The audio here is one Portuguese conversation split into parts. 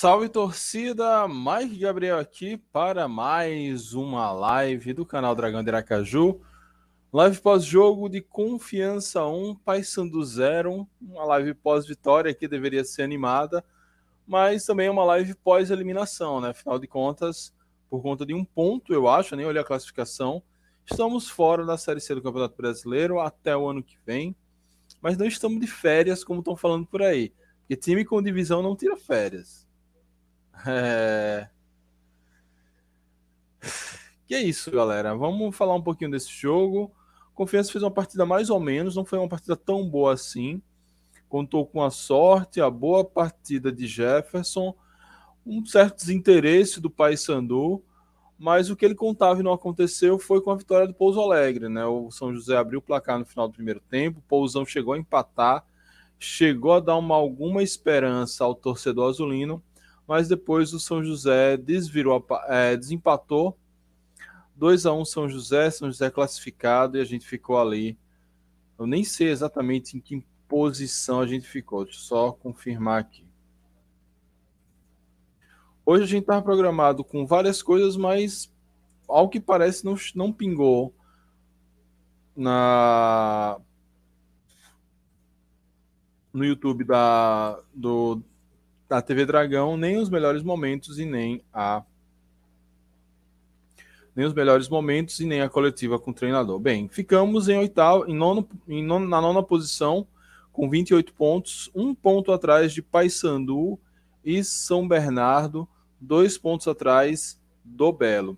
Salve torcida, Mike Gabriel aqui para mais uma live do canal Dragão de Aracaju. Live pós-jogo de Confiança 1, Paysandu 0, uma live pós-vitória que deveria ser animada, mas também uma live pós-eliminação, né? Afinal de contas, por conta de um ponto, eu acho, nem olhei a classificação, estamos fora da Série C do Campeonato Brasileiro até o ano que vem, mas não estamos de férias como estão falando por aí, porque time com divisão não tira férias. É... Que é isso, galera. Vamos falar um pouquinho desse jogo. Confiança fez uma partida mais ou menos, não foi uma partida tão boa assim. Contou com a sorte, a boa partida de Jefferson, um certo desinteresse do Paysandu, mas o que ele contava e não aconteceu foi com a vitória do Pouso Alegre, né? O São José abriu o placar no final do primeiro tempo, o Pousão chegou a empatar, chegou a dar uma alguma esperança ao torcedor azulino, mas depois o São José desvirou, é, desempatou 2 a 1 São José, São José classificado e a gente ficou ali. Eu nem sei exatamente em que posição a gente ficou, deixa eu só confirmar aqui. Hoje a gente estava programado com várias coisas, mas ao que parece não, não pingou na no YouTube da, do, da TV Dragão nem os melhores momentos e nem a nem os melhores momentos e nem a coletiva com o treinador. Bem, ficamos em oitavo, em nono, em nono, na nona posição com 28 pontos, um ponto atrás de Paysandu e São Bernardo, dois pontos atrás do Belo.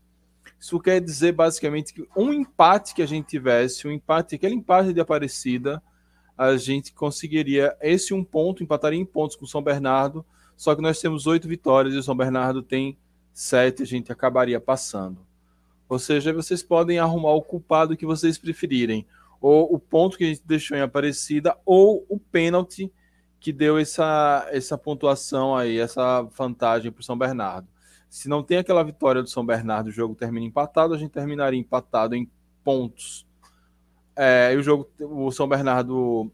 Isso quer dizer basicamente que um empate que a gente tivesse, um empate, aquele empate de Aparecida, a gente conseguiria esse um ponto, empataria em pontos com São Bernardo, só que nós temos oito vitórias e o São Bernardo tem sete, a gente acabaria passando. Ou seja, vocês podem arrumar o culpado que vocês preferirem, ou o ponto que a gente deixou em Aparecida, ou o pênalti que deu essa, essa pontuação aí, essa vantagem para o São Bernardo. Se não tem aquela vitória do São Bernardo, o jogo termina empatado, a gente terminaria empatado em pontos. É, o jogo, o São Bernardo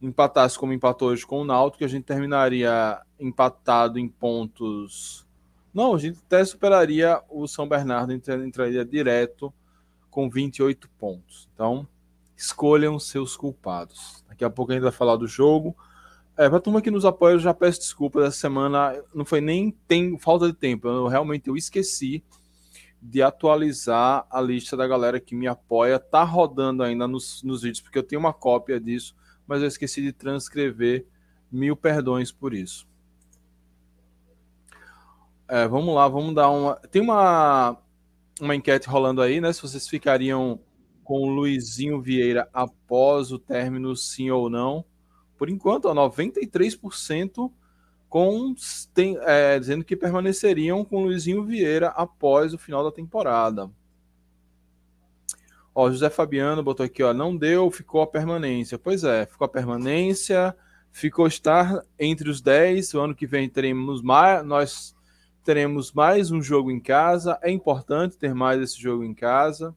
empatasse como empatou hoje com o Náutico, a gente terminaria empatado em pontos. Não, a gente até superaria o São Bernardo, entraria direto com 28 pontos. Então, escolham seus culpados. Daqui a pouco a gente vai falar do jogo. É, para a turma que nos apoia, eu já peço desculpas. Essa semana não foi nem tem falta de tempo. Eu realmente eu esqueci de atualizar a lista da galera que me apoia. Tá rodando ainda nos, nos vídeos, porque eu tenho uma cópia disso mas eu esqueci de transcrever. Mil perdões por isso. É, vamos lá, vamos dar uma. Tem uma, uma enquete rolando aí, né? Se vocês ficariam com o Luizinho Vieira após o término, sim ou não. Por enquanto, ó, 93% com, tem, é, dizendo que permaneceriam com o Luizinho Vieira após o final da temporada. Ó, José Fabiano botou aqui, ó, não deu, ficou a permanência. Pois é, ficou a permanência, ficou estar entre os 10. O ano que vem teremos mais, nós teremos mais um jogo em casa. É importante ter mais esse jogo em casa.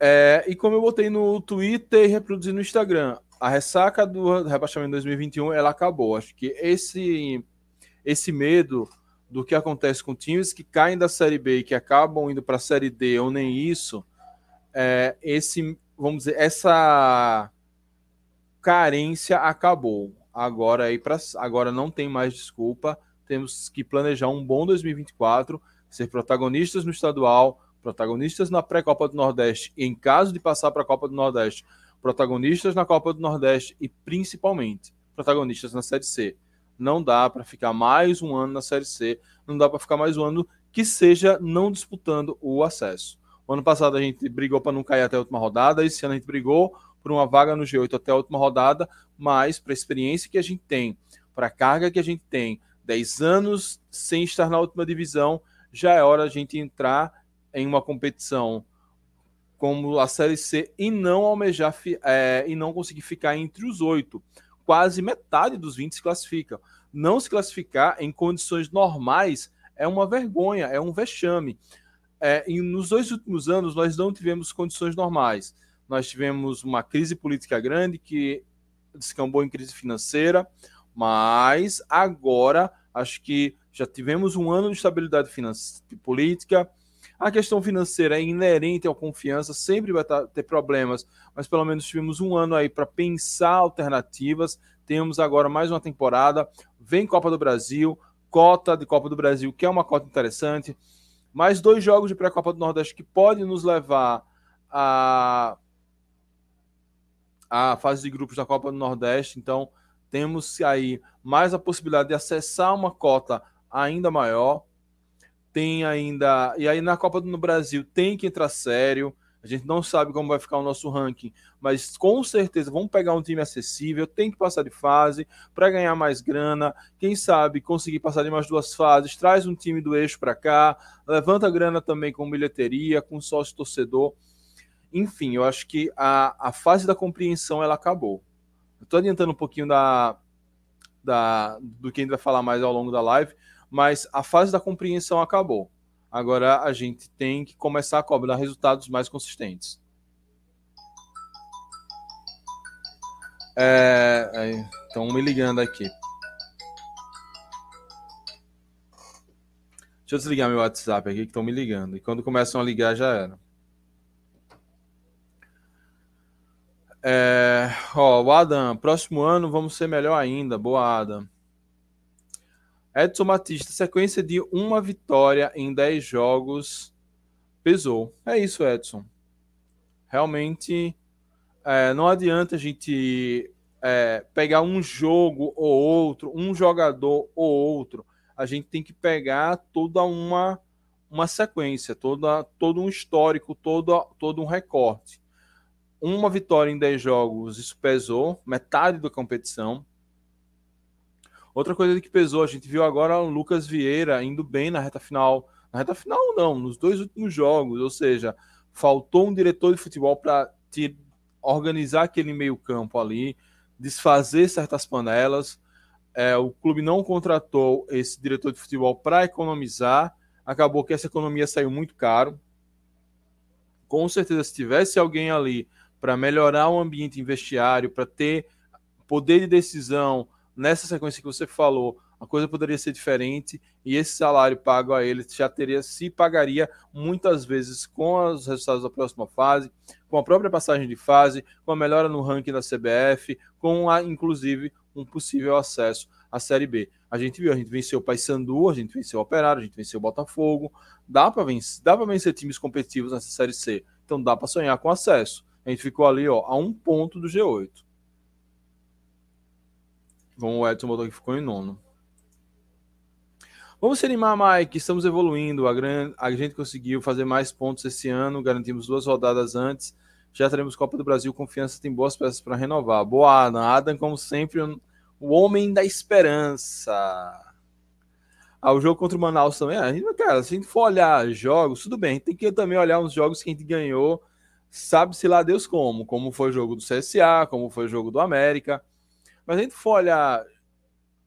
É, e como eu botei no Twitter e reproduzi no Instagram, a ressaca do rebaixamento 2021 ela acabou. Acho que esse esse medo do que acontece com times que caem da Série B e que acabam indo para a Série D ou nem isso, é, esse, vamos dizer, essa carência acabou. Agora aí para agora não tem mais desculpa. Temos que planejar um bom 2024, ser protagonistas no estadual, protagonistas na pré-copa do Nordeste e em caso de passar para a Copa do Nordeste, protagonistas na Copa do Nordeste e principalmente protagonistas na Série C. Não dá para ficar mais um ano na Série C, não dá para ficar mais um ano que seja não disputando o acesso. O ano passado a gente brigou para não cair até a última rodada, esse ano a gente brigou por uma vaga no G8 até a última rodada, mas para a experiência que a gente tem, para a carga que a gente tem, 10 anos sem estar na última divisão, já é hora a gente entrar em uma competição como a Série C e não almejar é, e não conseguir ficar entre os oito quase metade dos 20 se classificam. Não se classificar em condições normais é uma vergonha, é um vexame. É, e nos dois últimos anos, nós não tivemos condições normais. Nós tivemos uma crise política grande que descambou em crise financeira, Mas agora acho que já tivemos um ano de estabilidade financeira, política. A questão financeira é inerente à confiança, sempre vai ter problemas, mas pelo menos tivemos um ano aí para pensar alternativas. Temos agora mais uma temporada. Vem Copa do Brasil, cota de Copa do Brasil, que é uma cota interessante. Mais dois jogos de pré-Copa do Nordeste que podem nos levar a a fase de grupos da Copa do Nordeste. Então, temos aí mais a possibilidade de acessar uma cota ainda maior. Tem ainda. E aí na Copa do Brasil tem que entrar sério. A gente não sabe como vai ficar o nosso ranking, mas com certeza vamos pegar um time acessível, tem que passar de fase para ganhar mais grana. Quem sabe conseguir passar de mais duas fases, traz um time do eixo para cá, levanta grana também com bilheteria, com sócio torcedor. Enfim, eu acho que a, a fase da compreensão ela acabou. Estou adiantando um pouquinho da, da, do que a gente vai falar mais ao longo da live, mas a fase da compreensão acabou. Agora a gente tem que começar a cobrar resultados mais consistentes. Estão é, me ligando aqui. Deixa eu desligar meu WhatsApp aqui que estão me ligando. E quando começam a ligar já era. É, ó, o Adam, próximo ano vamos ser melhor ainda. Boa, Adam. Edson Batista, sequência de uma vitória em 10 jogos pesou. É isso, Edson. Realmente é, não adianta a gente é, pegar um jogo ou outro, um jogador ou outro. A gente tem que pegar toda uma, uma sequência, toda, todo um histórico, todo, todo um recorte uma vitória em 10 jogos, isso pesou, metade da competição. Outra coisa que pesou, a gente viu agora o Lucas Vieira indo bem na reta final. Na reta final, não, nos dois últimos jogos. Ou seja, faltou um diretor de futebol para organizar aquele meio-campo ali, desfazer certas panelas. É, o clube não contratou esse diretor de futebol para economizar. Acabou que essa economia saiu muito caro. Com certeza, se tivesse alguém ali para melhorar o ambiente investiário, para ter poder de decisão nessa sequência que você falou, a coisa poderia ser diferente e esse salário pago a ele já teria se pagaria muitas vezes com os resultados da próxima fase, com a própria passagem de fase, com a melhora no ranking da CBF, com a, inclusive um possível acesso à Série B. A gente viu, a gente venceu o Paysandu, a gente venceu o Operário, a gente venceu o Botafogo, dá para vencer, dá para vencer times competitivos nessa Série C. Então dá para sonhar com acesso. A gente ficou ali, ó, a um ponto do G8. Como o Edson botou que ficou em nono. Vamos se animar, Mike. Estamos evoluindo. A, gran... a gente conseguiu fazer mais pontos esse ano. Garantimos duas rodadas antes. Já teremos Copa do Brasil. Confiança tem boas peças para renovar. Boa, Adam. Adam, como sempre, o homem da esperança. Ah, o jogo contra o Manaus também. Cara, se a gente for olhar jogos, tudo bem. Tem que também olhar uns jogos que a gente ganhou sabe-se lá Deus como, como foi o jogo do CSA, como foi o jogo do América. Mas a gente for olhar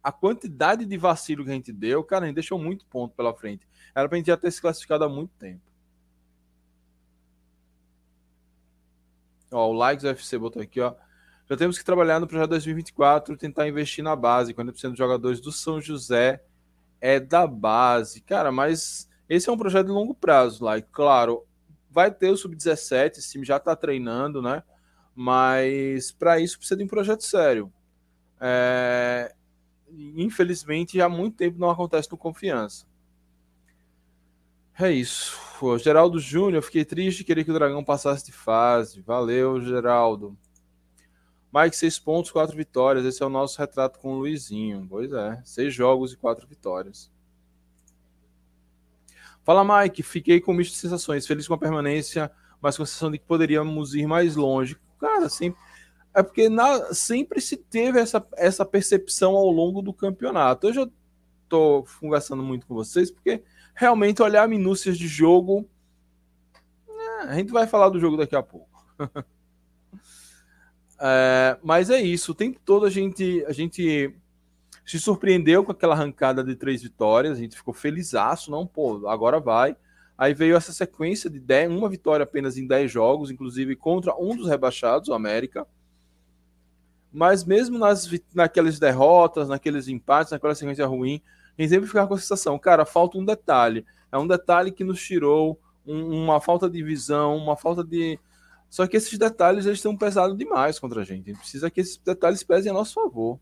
a quantidade de vacilo que a gente deu, cara, a gente deixou muito ponto pela frente. Era pra gente já ter se classificado há muito tempo. Ó, o Likes UFC botou aqui, ó. Já temos que trabalhar no projeto 2024, tentar investir na base. 40% dos jogadores do São José é da base. Cara, mas esse é um projeto de longo prazo, like. Claro, vai ter o sub-17, esse time já está treinando, né? Mas para isso precisa de um projeto sério. É... Infelizmente, há muito tempo não acontece no confiança. É isso. Pô, Geraldo Júnior, fiquei triste, queria que o Dragão passasse de fase. Valeu, Geraldo. Mike, seis pontos, quatro vitórias. Esse é o nosso retrato com o Luizinho. Pois é, seis jogos e quatro vitórias. Fala, Mike. Fiquei com um misto de sensações. Feliz com a permanência, mas com a sensação de que poderíamos ir mais longe. Cara, sempre. É porque na, sempre se teve essa, essa percepção ao longo do campeonato. Eu já estou conversando muito com vocês, porque realmente olhar minúcias de jogo. É, a gente vai falar do jogo daqui a pouco. é, mas é isso. O tempo todo a gente, a gente se surpreendeu com aquela arrancada de três vitórias, a gente ficou felizaço, não, pô, agora vai. Aí veio essa sequência de uma vitória apenas em 10 jogos, inclusive contra um dos rebaixados, o América. Mas mesmo nas, naquelas derrotas, naqueles empates, naquela sequência ruim, a gente sempre fica com a sensação, cara, falta um detalhe. É um detalhe que nos tirou um, uma falta de visão, uma falta de. Só que esses detalhes eles estão pesados demais contra a gente. A gente precisa que esses detalhes pesem a nosso favor.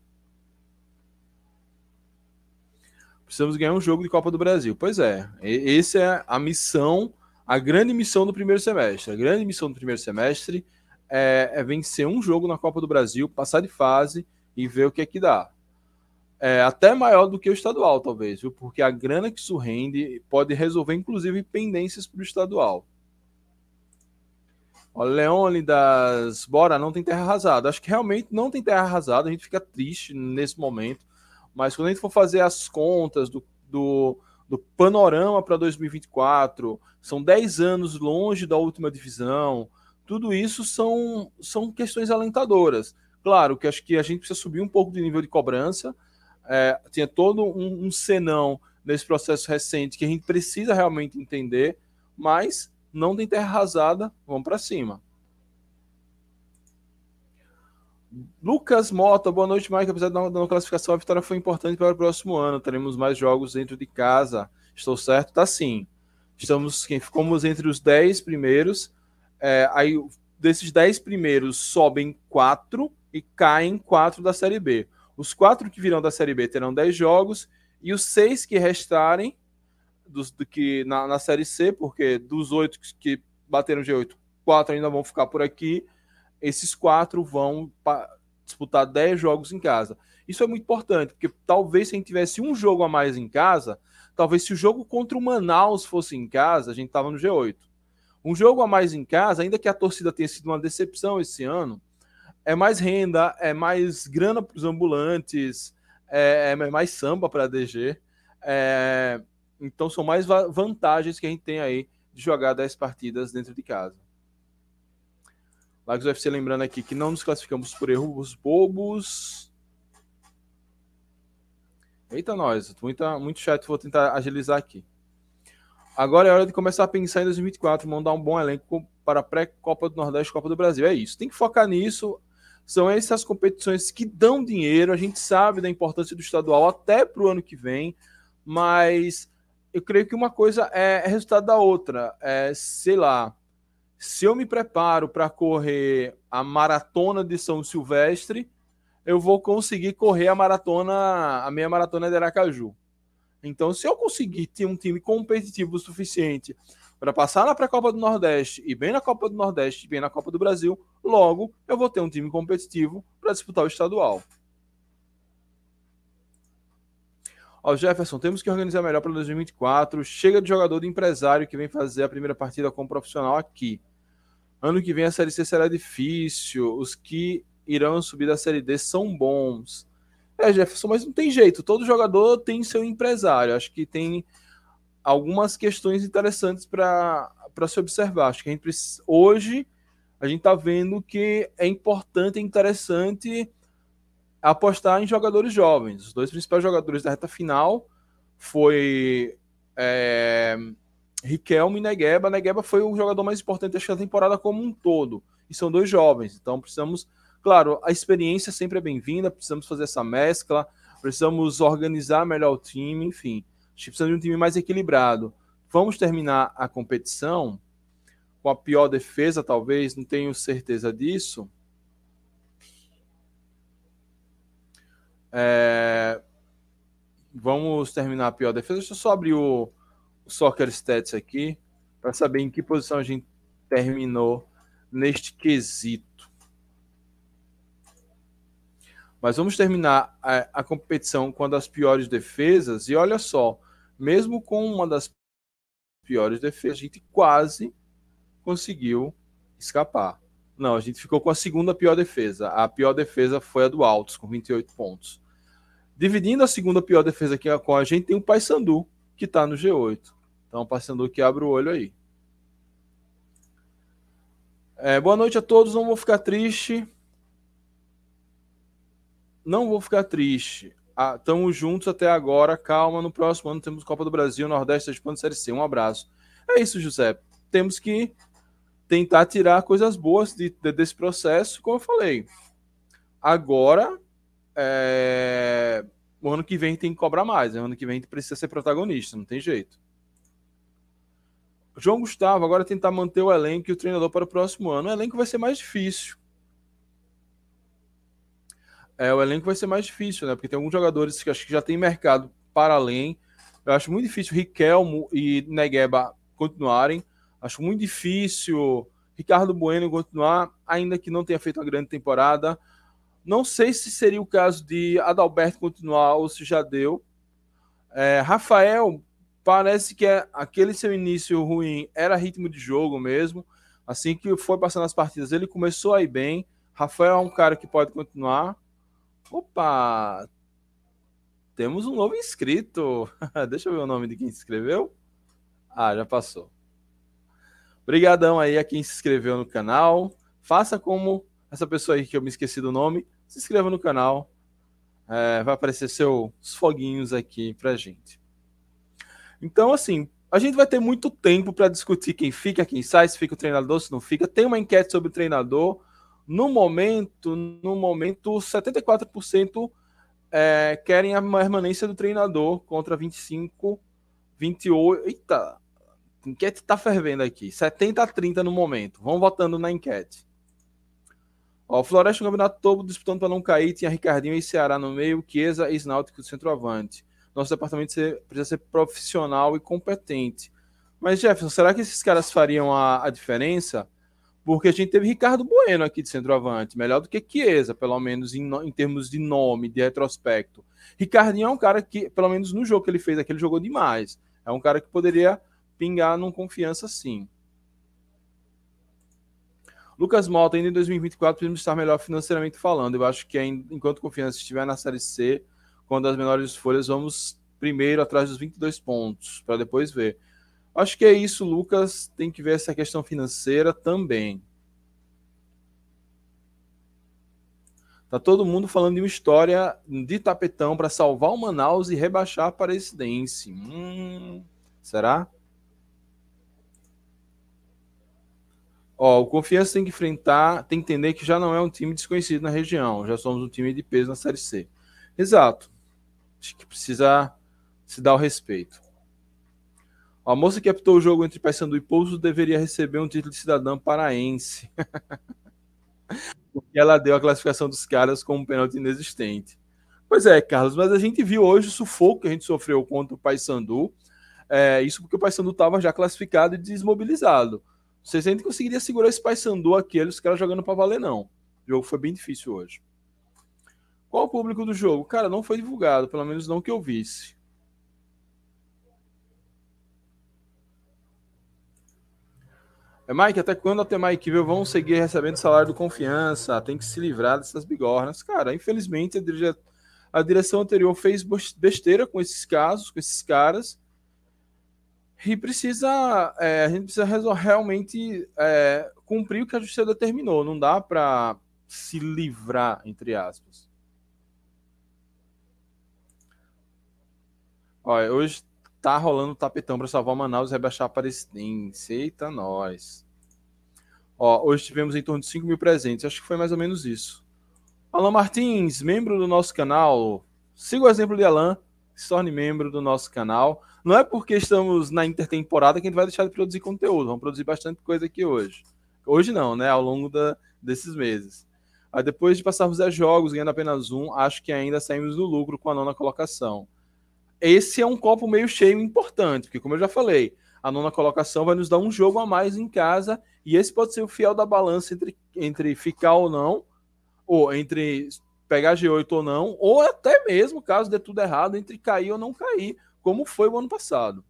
Precisamos ganhar um jogo de Copa do Brasil. Pois é, essa é a missão, a grande missão do primeiro semestre. A grande missão do primeiro semestre é, é vencer um jogo na Copa do Brasil, passar de fase e ver o que é que dá é, até maior do que o estadual, talvez, viu? Porque a grana que isso rende pode resolver, inclusive, pendências para o estadual. O Leônidas, bora, não tem terra arrasada. Acho que realmente não tem terra arrasada, a gente fica triste nesse momento. Mas quando a gente for fazer as contas do, do, do panorama para 2024, são 10 anos longe da última divisão, tudo isso são, são questões alentadoras. Claro que acho que a gente precisa subir um pouco de nível de cobrança, é, tinha todo um, um senão nesse processo recente que a gente precisa realmente entender, mas não tem terra arrasada, vamos para cima. Lucas Mota, boa noite, Mike. Apesar da não classificação, a vitória foi importante para o próximo ano. Teremos mais jogos dentro de casa. Estou certo? Tá sim. Estamos, ficamos entre os 10 primeiros. É, aí, desses 10 primeiros, sobem 4 e caem 4 da Série B. Os quatro que virão da Série B terão 10 jogos e os seis que restarem dos, do que na, na Série C, porque dos oito que bateram G8, quatro ainda vão ficar por aqui. Esses quatro vão disputar 10 jogos em casa. Isso é muito importante, porque talvez se a gente tivesse um jogo a mais em casa, talvez se o jogo contra o Manaus fosse em casa, a gente tava no G8. Um jogo a mais em casa, ainda que a torcida tenha sido uma decepção esse ano, é mais renda, é mais grana para os ambulantes, é, é, mais samba para a DG. É, então são mais vantagens que a gente tem aí de jogar 10 partidas dentro de casa. Lagos UFC lembrando aqui que não nos classificamos por erros bobos. Eita, nós, muita, muito chat, vou tentar agilizar aqui. Agora é hora de começar a pensar em 2024, mandar um bom elenco para a pré-Copa do Nordeste Copa do Brasil. É isso, tem que focar nisso são essas competições que dão dinheiro. A gente sabe da importância do estadual até para o ano que vem, mas eu creio que uma coisa é, resultado da outra. É, sei lá, se eu me preparo para correr a maratona de São Silvestre, eu vou conseguir correr a maratona, a meia maratona de Aracaju. Então, se eu conseguir ter um time competitivo o suficiente para passar na pré-copa do Nordeste e bem na Copa do Nordeste e bem na Copa do Brasil, logo eu vou ter um time competitivo para disputar o estadual. Ó, Jefferson, temos que organizar melhor para 2024. Chega de jogador de empresário que vem fazer a primeira partida como profissional aqui. Ano que vem a Série C será difícil. Os que irão subir da Série D são bons. É, Jefferson, mas não tem jeito. Todo jogador tem seu empresário. Acho que tem algumas questões interessantes para se observar. Acho que a precisa, hoje a gente está vendo que é importante e interessante apostar em jogadores jovens. Os dois principais jogadores da reta final foi é, Riquelme e Negueba. Negueba foi o jogador mais importante da temporada como um todo. E são dois jovens. Então precisamos, claro, a experiência sempre é bem-vinda, precisamos fazer essa mescla, precisamos organizar melhor o time, enfim gente precisa de um time mais equilibrado. Vamos terminar a competição com a pior defesa, talvez, não tenho certeza disso. É... Vamos terminar a pior defesa. Deixa eu só abrir o, o Soccer Stats aqui para saber em que posição a gente terminou neste quesito. Mas vamos terminar a, a competição com uma das piores defesas. E olha só, mesmo com uma das piores defesas, a gente quase conseguiu escapar. Não, a gente ficou com a segunda pior defesa. A pior defesa foi a do Altos, com 28 pontos. Dividindo a segunda pior defesa aqui com a gente, tem o Paysandu, que está no G8. Então, o Paysandu que abre o olho aí. É, boa noite a todos, não vou ficar triste. Não vou ficar triste estamos ah, juntos até agora. Calma, no próximo ano temos Copa do Brasil, Nordeste, Expanso Série C. Um abraço. É isso, José. Temos que tentar tirar coisas boas de, de, desse processo, como eu falei. Agora, é... o ano que vem tem que cobrar mais. Né? O ano que vem precisa ser protagonista, não tem jeito. João Gustavo, agora tentar manter o elenco e o treinador para o próximo ano. O elenco vai ser mais difícil. É, o elenco vai ser mais difícil, né? Porque tem alguns jogadores que acho que já tem mercado para além. Eu acho muito difícil Riquelmo e Negueba continuarem. Acho muito difícil Ricardo Bueno continuar, ainda que não tenha feito uma grande temporada. Não sei se seria o caso de Adalberto continuar ou se já deu. É, Rafael, parece que é, aquele seu início ruim era ritmo de jogo mesmo. Assim que foi passando as partidas, ele começou a ir bem. Rafael é um cara que pode continuar. Opa! Temos um novo inscrito. Deixa eu ver o nome de quem se inscreveu. Ah, já passou. Obrigadão aí a quem se inscreveu no canal. Faça como essa pessoa aí que eu me esqueci do nome. Se inscreva no canal. É, vai aparecer seus foguinhos aqui pra gente. Então, assim, a gente vai ter muito tempo para discutir quem fica, quem sai, se fica o treinador, se não fica. Tem uma enquete sobre o treinador. No momento, no momento, 74% é, querem a permanência do treinador contra 25, 28. Eita, a enquete tá fervendo aqui. 70 a 30 no momento. Vão votando na enquete. Ó, Floresta no campeonato todo disputando para não cair. Tinha Ricardinho e Ceará no meio, Chiesa e Isnáutico centroavante. Nosso departamento precisa ser profissional e competente. Mas, Jefferson, será que esses caras fariam a, a diferença? Porque a gente teve Ricardo Bueno aqui de centroavante, melhor do que Chiesa, pelo menos em, em, termos de nome, de retrospecto. Ricardinho é um cara que, pelo menos no jogo que ele fez aqui, ele jogou demais. É um cara que poderia pingar num confiança sim. Lucas Mota, ainda em 2024, precisamos estar melhor financeiramente falando. Eu acho que enquanto confiança estiver na Série C, quando as menores folhas, vamos primeiro atrás dos 22 pontos, para depois ver. Acho que é isso, Lucas. Tem que ver essa questão financeira também. Tá todo mundo falando de uma história de tapetão para salvar o Manaus e rebaixar a Aparecidense. Hum, será? Ó, o Confiança tem que enfrentar, tem que entender que já não é um time desconhecido na região, já somos um time de peso na Série C. Exato. Acho que precisa se dar o respeito. A moça que apitou o jogo entre Paysandu e Pouso deveria receber um título de cidadã paraense. Porque ela deu a classificação dos caras como um pênalti inexistente. Pois é, Carlos, mas a gente viu hoje o sufoco que a gente sofreu contra o Paysandu. É, isso porque o Paysandu estava já classificado e desmobilizado. Vocês ainda conseguiria segurar esse Paysandu aqui, os caras jogando para valer, não. O jogo foi bem difícil hoje. Qual o público do jogo? Cara, não foi divulgado, pelo menos não que eu visse. Mike, até quando a Temai Kivel vão seguir recebendo salário do confiança? Tem que se livrar dessas bigornas. Cara, infelizmente a, dire... a direção anterior fez besteira com esses casos, com esses caras. E precisa, é, a gente precisa realmente é, cumprir o que a justiça determinou. Não dá para se livrar, entre aspas. Olha, hoje tá rolando tapetão para salvar Manaus e rebaixar Aparecidense. Eita, nós. Ó, hoje tivemos em torno de 5 mil presentes. Acho que foi mais ou menos isso. Alan Martins, membro do nosso canal. Siga o exemplo de Alan, se torne membro do nosso canal. Não é porque estamos na intertemporada que a gente vai deixar de produzir conteúdo. Vamos produzir bastante coisa aqui hoje. Hoje não, né? Ao longo da, desses meses. Aí depois de passarmos 10 jogos, ganhando apenas um, acho que ainda saímos do lucro com a nona colocação. Esse é um copo meio cheio importante, porque como eu já falei, a nona colocação vai nos dar um jogo a mais em casa, e esse pode ser o fiel da balança entre, entre ficar ou não, ou entre pegar G8 ou não, ou até mesmo, caso dê tudo errado, entre cair ou não cair como foi o ano passado.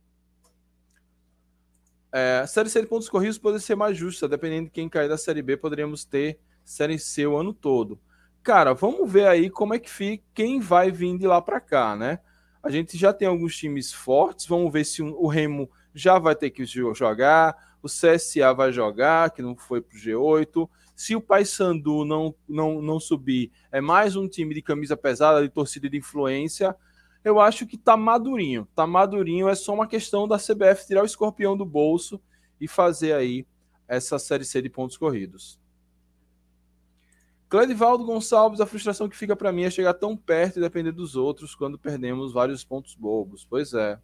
É, a Série C de pontos corridos pode ser mais justa, dependendo de quem cair da Série B, poderíamos ter Série C o ano todo. Cara, vamos ver aí como é que fica, quem vai vir de lá para cá, né? A gente já tem alguns times fortes, vamos ver se o Remo já vai ter que jogar, o CSA vai jogar, que não foi pro G8. Se o Paysandu não, não, não subir, é mais um time de camisa pesada, de torcida de influência eu acho que tá madurinho. Tá madurinho, é só uma questão da CBF tirar o escorpião do bolso e fazer aí essa série C de pontos corridos. Cledivaldo Gonçalves, a frustração que fica para mim é chegar tão perto e depender dos outros quando perdemos vários pontos bobos. Pois é.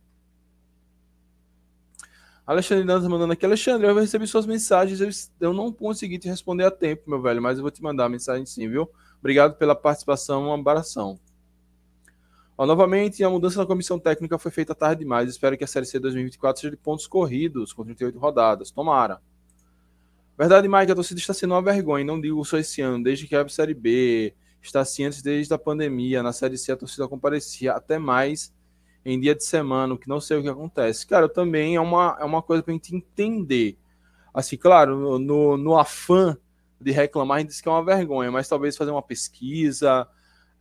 Alexandre Dantas mandando aqui. Alexandre, eu recebi suas mensagens, eu, eu não consegui te responder a tempo, meu velho, mas eu vou te mandar a mensagem sim, viu? Obrigado pela participação, uma abração. Ó, novamente, a mudança na comissão técnica foi feita tarde demais. Espero que a Série C 2024 seja de pontos corridos, com 38 rodadas. Tomara. Verdade, Mike, a torcida está sendo uma vergonha. Não digo só esse ano, desde que a Série B está assim antes desde a pandemia. Na Série C a torcida comparecia até mais em dia de semana, que não sei o que acontece. Cara, também é uma, é uma coisa para a gente entender. Assim, claro, no, no afã de reclamar, a gente diz que é uma vergonha, mas talvez fazer uma pesquisa,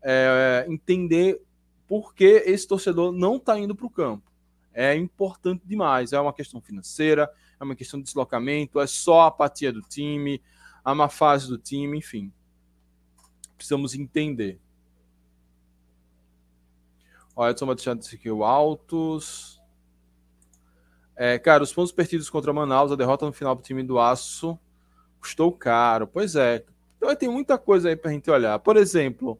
é, entender por que esse torcedor não está indo para o campo. É importante demais. É uma questão financeira, é uma questão de deslocamento, é só a apatia do time, a má fase do time, enfim. Precisamos entender. Olha, Edson deixando aqui o altos. É, cara, os pontos perdidos contra Manaus, a derrota no final do time do Aço custou caro. Pois é. Então tem muita coisa aí para a gente olhar. Por exemplo,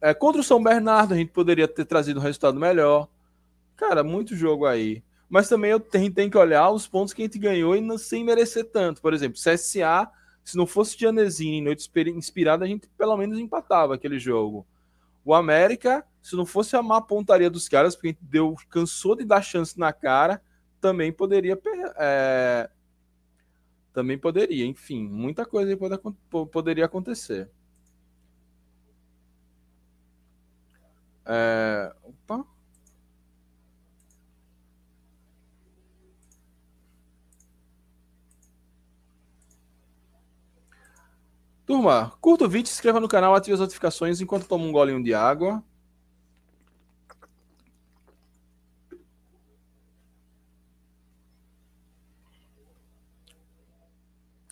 é, contra o São Bernardo, a gente poderia ter trazido um resultado melhor. Cara, muito jogo aí mas também eu tenho, tenho que olhar os pontos que a gente ganhou e não, sem merecer tanto. Por exemplo, CSA, se não fosse Gianesini em noite inspirada, a gente pelo menos empatava aquele jogo. O América, se não fosse a má pontaria dos caras, porque a gente deu, cansou de dar chance na cara, também poderia. É, também poderia, enfim, muita coisa pode, poderia acontecer. É, opa. Turma, curta o vídeo, se inscreva no canal, ative as notificações enquanto toma um golinho de água.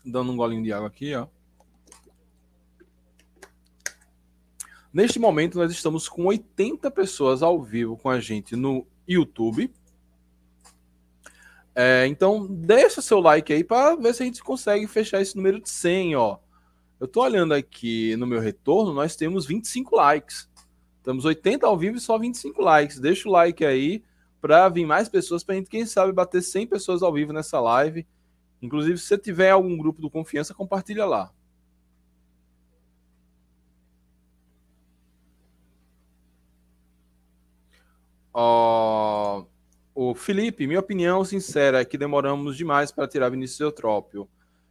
Dando um golinho de água aqui, ó. Neste momento, nós estamos com 80 pessoas ao vivo com a gente no YouTube. É, então, deixa seu like aí para ver se a gente consegue fechar esse número de 100, ó. Eu estou olhando aqui no meu retorno, nós temos 25 likes. Estamos 80 ao vivo e só 25 likes. Deixa o like aí para vir mais pessoas, para a gente, quem sabe, bater 100 pessoas ao vivo nessa live. Inclusive, se você tiver algum grupo do Confiança, compartilha lá. Uh, o Felipe, minha opinião sincera é que demoramos demais para tirar Vinícius Eutrópio.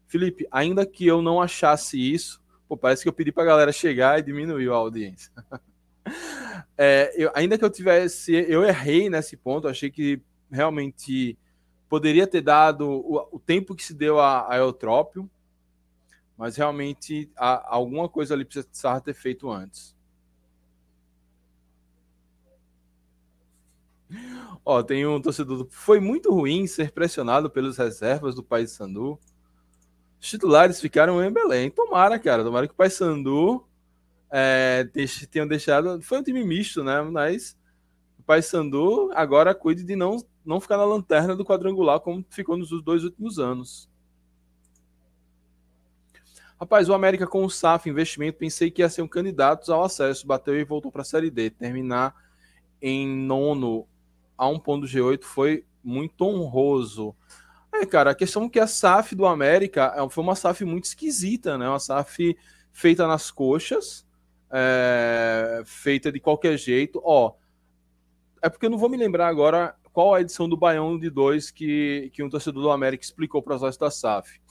Felipe, ainda que eu não achasse isso, pô, parece que eu pedi para a galera chegar e diminuiu a audiência. é, eu, ainda que eu tivesse, eu errei nesse ponto, achei que realmente poderia ter dado o, o tempo que se deu a, a Eutrópio, mas realmente a, alguma coisa ali precisava ter feito antes. Ó, tem um torcedor. Foi muito ruim ser pressionado pelos reservas do País Sandu. Os titulares ficaram em Belém. Tomara, cara. Tomara que o Paysandu é, tenham deixado. Foi um time misto, né? Mas o Paysandu agora cuide de não, não ficar na lanterna do quadrangular como ficou nos dois últimos anos. Rapaz, o América com o SAF investimento, pensei que ia ser um candidato ao acesso, bateu e voltou para a Série D. Terminar em nono a um ponto G8 foi muito honroso. É, cara, a questão é que a SAF do América é, foi uma SAF muito esquisita, né? Uma SAF feita nas coxas, é, feita de qualquer jeito. Ó, é porque eu não vou me lembrar agora qual a edição do Baião de 2 que, que um torcedor do América explicou o processo da SAF.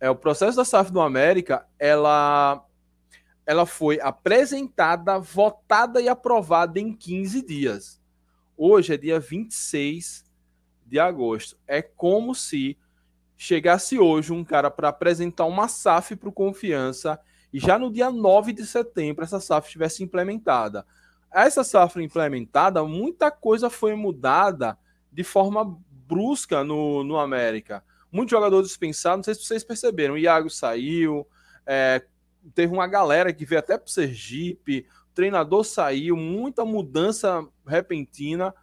É, o processo da SAF do América, ela, ela foi apresentada, votada e aprovada em 15 dias. Hoje é dia 26 de agosto. É como se chegasse hoje um cara para apresentar uma SAF para o Confiança e já no dia 9 de setembro essa SAF estivesse implementada. Essa SAF implementada, muita coisa foi mudada de forma brusca no, no América. Muitos jogadores dispensados, não sei se vocês perceberam, o Iago saiu, é, teve uma galera que veio até para o Sergipe, o treinador saiu, muita mudança repentina.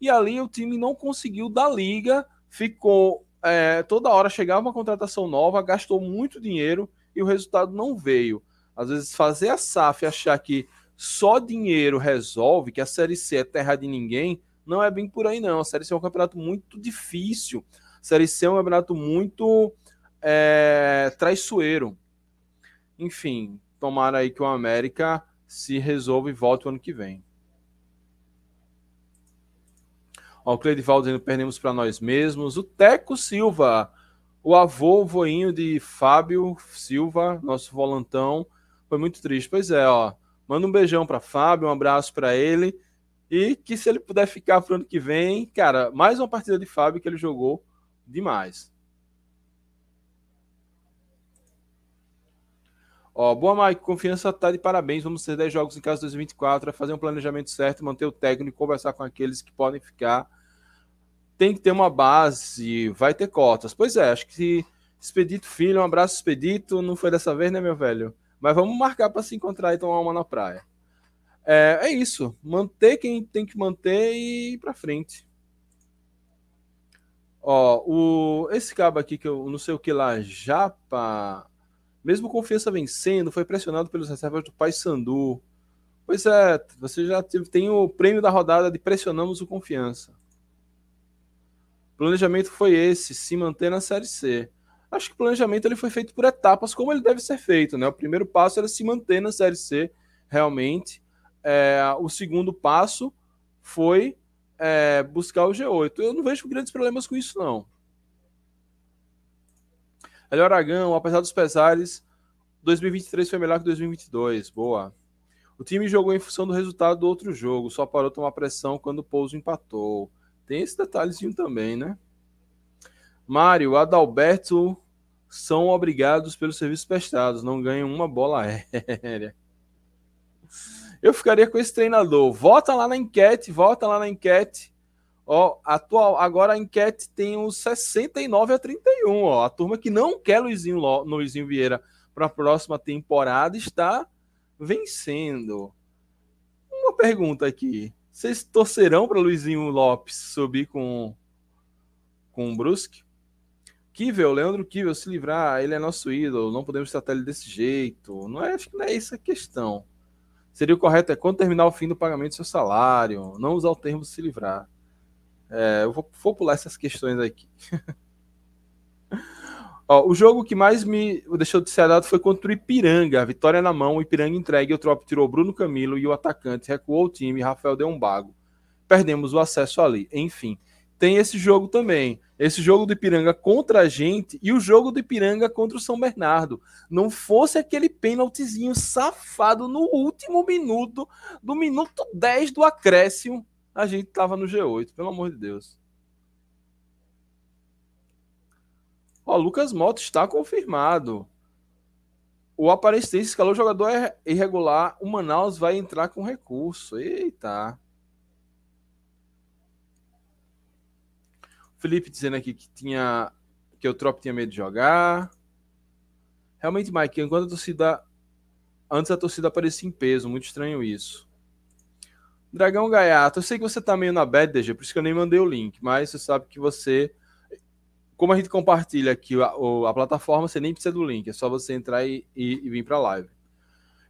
E ali o time não conseguiu dar liga, ficou é, toda hora chegava uma contratação nova, gastou muito dinheiro e o resultado não veio. Às vezes fazer a SAF achar que só dinheiro resolve, que a Série C é terra de ninguém, não é bem por aí, não. A Série C é um campeonato muito difícil. A Série C é um campeonato muito é, traiçoeiro. Enfim, tomara aí que o América se resolva e volte o ano que vem. Ó, o Cleidival dizendo perdemos para nós mesmos. O Teco Silva, o avô, o voinho de Fábio Silva, nosso volantão, foi muito triste. Pois é, ó. Manda um beijão para Fábio, um abraço para ele. E que se ele puder ficar pro ano que vem, cara, mais uma partida de Fábio que ele jogou demais. Ó, boa, Mike. Confiança tá de parabéns. Vamos ter 10 jogos em casa 2024. É fazer um planejamento certo, manter o técnico, conversar com aqueles que podem ficar. Tem que ter uma base, vai ter cotas. Pois é, acho que Expedito Filho, um abraço, Expedito. Não foi dessa vez, né, meu velho? Mas vamos marcar para se encontrar e tomar uma na praia. É, é isso. Manter quem tem que manter e ir para frente. Ó, o, esse cabo aqui que eu não sei o que lá, Japa, mesmo confiança vencendo, foi pressionado pelos reservas do Paysandu. Pois é, você já tem o prêmio da rodada de pressionamos o confiança. Planejamento foi esse, se manter na Série C. Acho que o planejamento ele foi feito por etapas, como ele deve ser feito. Né? O primeiro passo era se manter na Série C, realmente. É, o segundo passo foi é, buscar o G8. Eu não vejo grandes problemas com isso, não. Elio Aragão, apesar dos pesares, 2023 foi melhor que 2022. Boa. O time jogou em função do resultado do outro jogo, só parou tomar pressão quando o Pouso empatou. Tem esse detalhezinho também, né? Mário, Adalberto são obrigados pelos serviços prestados, não ganham uma bola aérea. Eu ficaria com esse treinador. Vota lá na enquete, vota lá na enquete. Ó, atual, agora a enquete tem os 69 a 31, ó. A turma que não quer Luizinho, Luizinho Vieira para a próxima temporada está vencendo. Uma pergunta aqui. Vocês torcerão para Luizinho Lopes subir com com o Brusque? Kivel, Leandro Kivel, se livrar, ele é nosso ídolo, não podemos tratar ele desse jeito. Não é, acho que não é essa a questão. Seria o correto é quando terminar o fim do pagamento do seu salário, não usar o termo se livrar. É, eu vou, vou pular essas questões aqui. Ó, o jogo que mais me deixou de ser dado foi contra o Ipiranga. Vitória na mão, o Ipiranga entregue, o Trop tirou Bruno Camilo e o atacante recuou o time, Rafael deu um bago. Perdemos o acesso ali. Enfim, tem esse jogo também. Esse jogo do Ipiranga contra a gente e o jogo do Ipiranga contra o São Bernardo. Não fosse aquele pênaltizinho safado no último minuto, do minuto 10 do acréscimo, a gente tava no G8, pelo amor de Deus. Ó, Lucas Mota está confirmado. O Aparecidense escalou jogador irregular. O Manaus vai entrar com recurso. Eita. Felipe dizendo aqui que tinha que o Trop tinha medo de jogar. Realmente, Mike, enquanto a torcida antes a torcida aparecia em peso, muito estranho isso. Dragão Gaiato, eu sei que você tá meio na bad, DG, por isso que eu nem mandei o link, mas você sabe que você como a gente compartilha aqui a, a, plataforma, você nem precisa do link, é só você entrar e, e, e vir para a live.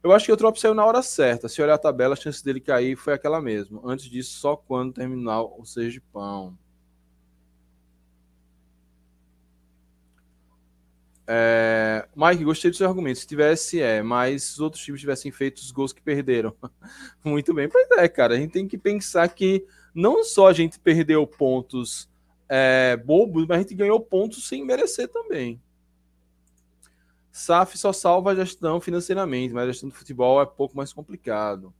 Eu acho que o Trop saiu na hora certa. Se olhar a tabela, a chance dele cair foi aquela mesma. Antes disso, só quando terminar o Sergipão. É, Mike, gostei do seu argumento. Se tivesse, é, mas os outros times tivessem feito os gols que perderam. Muito bem. Pois é, cara. A gente tem que pensar que não só a gente perdeu pontos é, bobos, mas a gente ganhou pontos sem merecer também. SAF só salva a gestão financeiramente, mas a gestão do futebol é pouco mais complicado.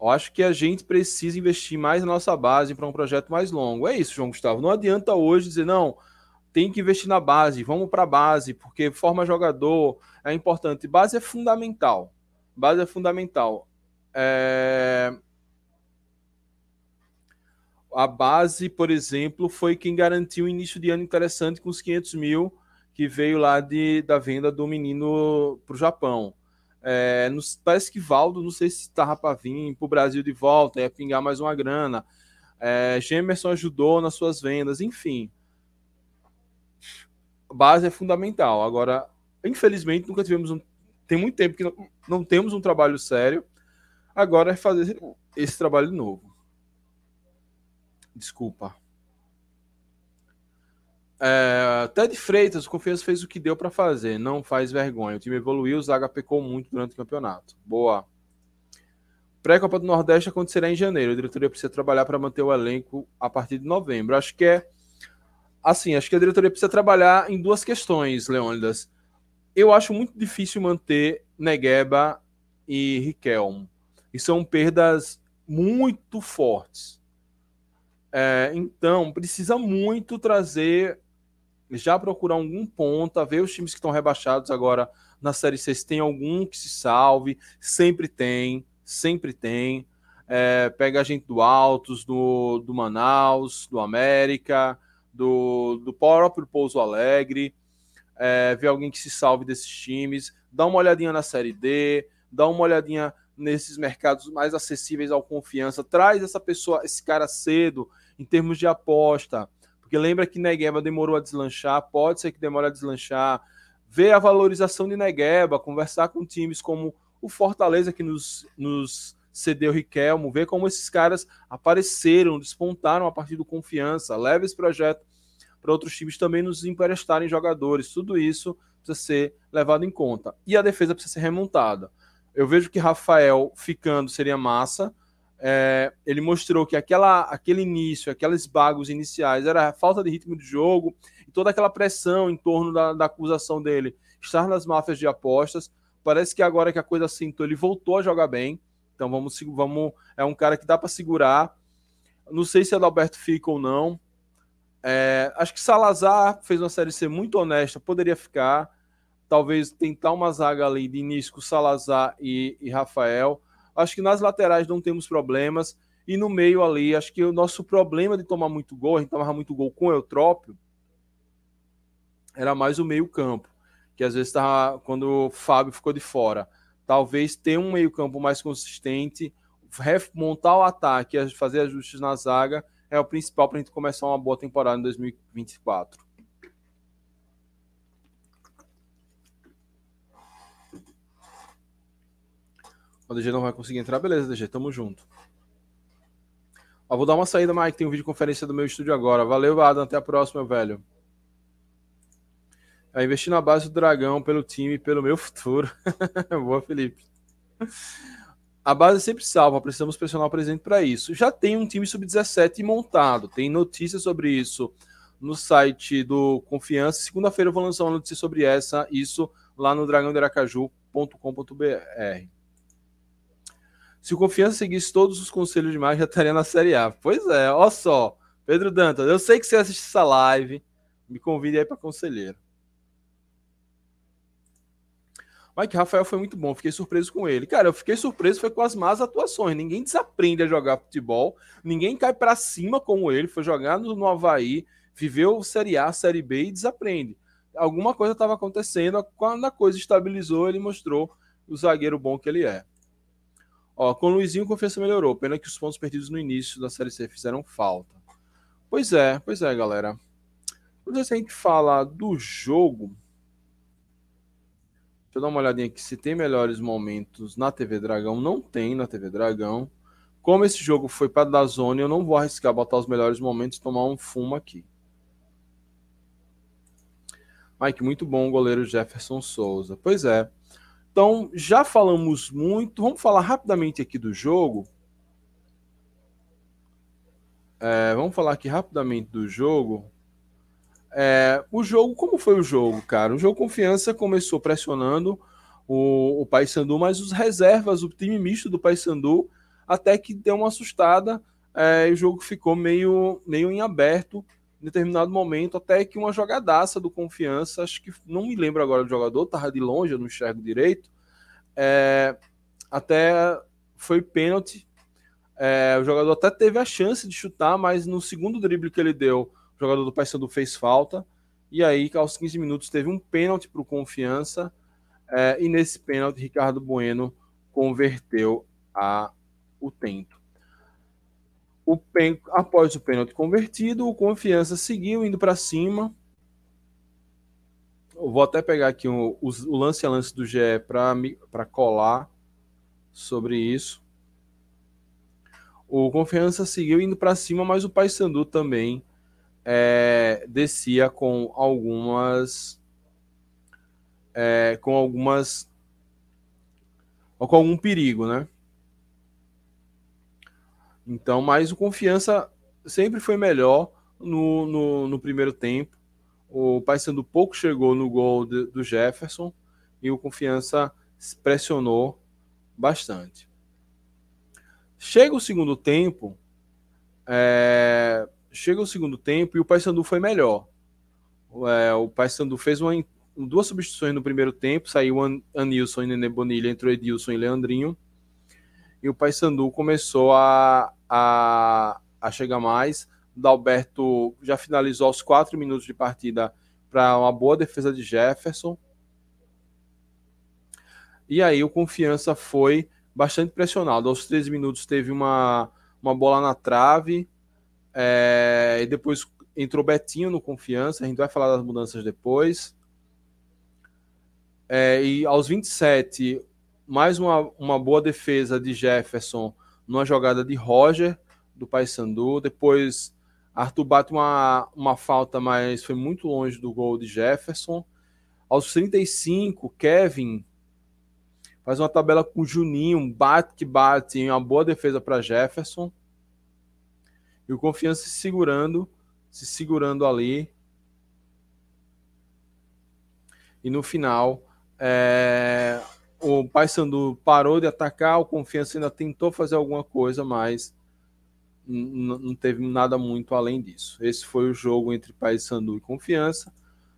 Eu acho que a gente precisa investir mais na nossa base para um projeto mais longo. É isso, João Gustavo. Não adianta hoje dizer, não, tem que investir na base, vamos para a base, porque forma jogador é importante. Base é fundamental. Base é fundamental. É... A base, por exemplo, foi quem garantiu um início de ano interessante com os 500 mil que veio lá de, da venda do menino para o Japão. É, parece que Valdo, não sei se estava para vir para o Brasil de volta, ia pingar mais uma grana. É, Gemerson ajudou nas suas vendas, enfim base é fundamental. Agora, infelizmente, nunca tivemos um. Tem muito tempo que não, não temos um trabalho sério. Agora é fazer esse trabalho novo. Desculpa. É, Ted Freitas, o Confiança fez o que deu para fazer, não faz vergonha. O time evoluiu, o Zaga pecou muito durante o campeonato. Boa. Pré-Copa do Nordeste acontecerá em janeiro. A diretoria precisa trabalhar para manter o elenco a partir de novembro. Acho que é assim, acho que a diretoria precisa trabalhar em duas questões, Leônidas. Eu acho muito difícil manter Negueba e Riquelmo. E são perdas muito fortes. É, então, precisa muito trazer, já procurar algum ponta, ver os times que estão rebaixados agora na Série C, se tem algum que se salve, sempre tem, sempre tem. É, pega a gente do Altos, do, do Manaus, do América, do, do próprio Pouso Alegre, é, ver alguém que se salve desses times, dá uma olhadinha na Série D, dá uma olhadinha nesses mercados mais acessíveis ao confiança, traz essa pessoa, esse cara cedo, em termos de aposta, porque lembra que Negueba demorou a deslanchar, pode ser que demore a deslanchar, ver a valorização de Negueba, conversar com times como o Fortaleza que nos, nos cedeu Riquelmo, ver como esses caras apareceram, despontaram a partir do confiança, leva esse projeto para outros times também nos emprestarem jogadores. Tudo isso precisa ser levado em conta. E a defesa precisa ser remontada. Eu vejo que Rafael ficando seria massa. É, ele mostrou que aquela, aquele início, aqueles bagos iniciais, era falta de ritmo de jogo e toda aquela pressão em torno da, da acusação dele estar nas máfias de apostas. Parece que agora que a coisa assentou, ele voltou a jogar bem. Então vamos, vamos é um cara que dá para segurar. Não sei se Adalberto fica ou não. É, acho que Salazar fez uma série C muito honesta, poderia ficar. Talvez tentar uma zaga ali de início com Salazar e, e Rafael. Acho que nas laterais não temos problemas. E no meio ali, acho que o nosso problema de tomar muito gol, a gente tomava muito gol com o Eutrópio, era mais o meio-campo. Que às vezes estava quando o Fábio ficou de fora. Talvez ter um meio-campo mais consistente, montar o ataque, fazer ajustes na zaga é o principal para a gente começar uma boa temporada em 2024. O DG não vai conseguir entrar, beleza, DG, tamo junto. Ó, vou dar uma saída, Mike. Tem um vídeo conferência do meu estúdio agora. Valeu, Adam. Até a próxima, velho. É investir na base do Dragão pelo time e pelo meu futuro. Boa, Felipe. A base sempre salva, precisamos pressionar o presidente para isso. Já tem um time sub-17 montado, tem notícias sobre isso no site do Confiança. Segunda-feira eu vou lançar uma notícia sobre essa, isso lá no dragãoderacaju.com.br. Se o Confiança seguisse todos os conselhos de mais, já estaria na Série A. Pois é, olha só. Pedro Dantas, eu sei que você assiste essa live. Me convide aí para conselheiro. Mike Rafael foi muito bom, fiquei surpreso com ele. Cara, eu fiquei surpreso foi com as más atuações. Ninguém desaprende a jogar futebol, ninguém cai para cima como ele, foi jogar no, no Havaí, viveu Série A, Série B e desaprende. Alguma coisa estava acontecendo, quando a coisa estabilizou, ele mostrou o zagueiro bom que ele é. Ó, com o Luizinho, confiança melhorou. Pena que os pontos perdidos no início da Série C fizeram falta. Pois é, pois é, galera. Quando a gente fala do jogo, Deixa eu dar uma olhadinha aqui se tem melhores momentos na TV Dragão. Não tem na TV Dragão. Como esse jogo foi para da zona, eu não vou arriscar botar os melhores momentos e tomar um fumo aqui. Mike, muito bom o goleiro Jefferson Souza. Pois é. Então, já falamos muito. Vamos falar rapidamente aqui do jogo. É, vamos falar aqui rapidamente do jogo. É, o jogo, como foi o jogo, cara? O jogo Confiança começou pressionando o, o Paysandu, mas os reservas, o time misto do Paysandu, até que deu uma assustada. É, o jogo ficou meio, meio em aberto em determinado momento, até que uma jogadaça do Confiança, acho que não me lembro agora do jogador, tava de longe, eu não enxergo direito. É, até foi pênalti. É, o jogador até teve a chance de chutar, mas no segundo drible que ele deu, o jogador do Paysandu fez falta. E aí, aos 15 minutos, teve um pênalti para o Confiança. É, e nesse pênalti, Ricardo Bueno converteu a, o tento. O pen, após o pênalti convertido, o Confiança seguiu indo para cima. Eu vou até pegar aqui o, o, o lance a lance do GE para colar sobre isso. O Confiança seguiu indo para cima, mas o Paysandu também é, descia com algumas é, com algumas com algum perigo, né? Então, mas o Confiança sempre foi melhor no, no, no primeiro tempo. O Paysandu pouco chegou no gol de, do Jefferson e o Confiança pressionou bastante. Chega o segundo tempo, é, chega o segundo tempo e o Paysandu foi melhor. É, o Paysandu fez uma, duas substituições no primeiro tempo, saiu An Anilson e Nenê Bonilha, entrou Edilson e Leandrinho. E o Paysandu começou a, a, a chegar mais. Dalberto já finalizou aos quatro minutos de partida para uma boa defesa de Jefferson. E aí o Confiança foi bastante pressionado. Aos 13 minutos teve uma, uma bola na trave. É, e depois entrou Betinho no Confiança. A gente vai falar das mudanças depois. É, e aos 27, mais uma, uma boa defesa de Jefferson numa jogada de Roger do Paysandu. Depois Arthur bate uma, uma falta, mas foi muito longe do gol de Jefferson. Aos 35, Kevin faz uma tabela com o Juninho, bate que bate, uma boa defesa para Jefferson. E o Confiança se segurando, se segurando ali. E no final, é, o Paysandu parou de atacar, o Confiança ainda tentou fazer alguma coisa, mas não teve nada muito além disso. Esse foi o jogo entre Paysandu e Confiança.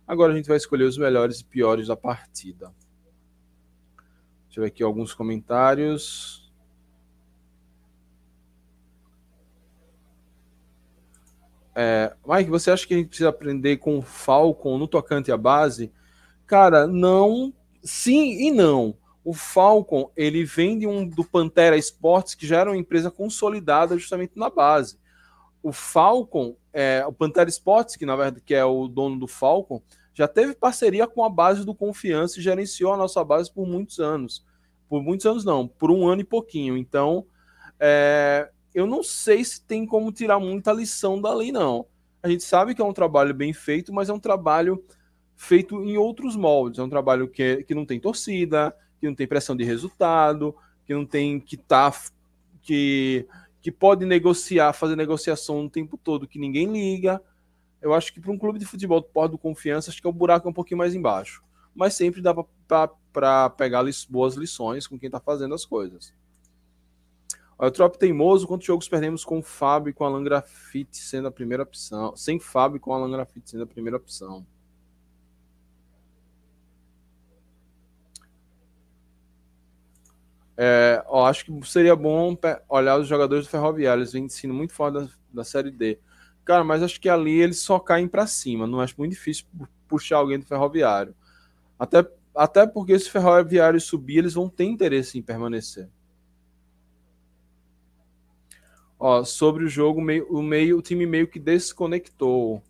Agora a gente vai escolher os melhores e piores da partida. Deixa eu ver aqui alguns comentários. É, Mike, você acha que a gente precisa aprender com o Falcon no tocante à base? Cara, não. Sim e não. O Falcon ele vem de um, do Pantera Sports, que já era uma empresa consolidada justamente na base. O Falcon, é, o Pantera Sports, que na verdade que é o dono do Falcon, já teve parceria com a base do Confiança e gerenciou a nossa base por muitos anos. Por muitos anos, não, por um ano e pouquinho. Então, é, eu não sei se tem como tirar muita lição dali, não. A gente sabe que é um trabalho bem feito, mas é um trabalho feito em outros moldes. É um trabalho que, que não tem torcida, que não tem pressão de resultado, que não tem que tá que que pode negociar, fazer negociação o tempo todo que ninguém liga eu acho que para um clube de futebol do Porto do Confiança, acho que é o buraco é um pouquinho mais embaixo. Mas sempre dá para pegar li boas lições com quem está fazendo as coisas. O Trop Teimoso, quantos jogos perdemos com o Fábio e com o Alan Grafite sendo a primeira opção? Sem Fábio e com o Alan Grafite sendo a primeira opção. É, ó, acho que seria bom olhar os jogadores do Ferroviário. Eles vêm sendo muito fora da, da Série D. Cara, mas acho que ali eles só caem para cima. Não acho muito difícil puxar alguém do ferroviário. Até, até porque se o ferroviário subir, eles vão ter interesse em permanecer. Ó, sobre o jogo, meio, o, meio, o time meio que desconectou.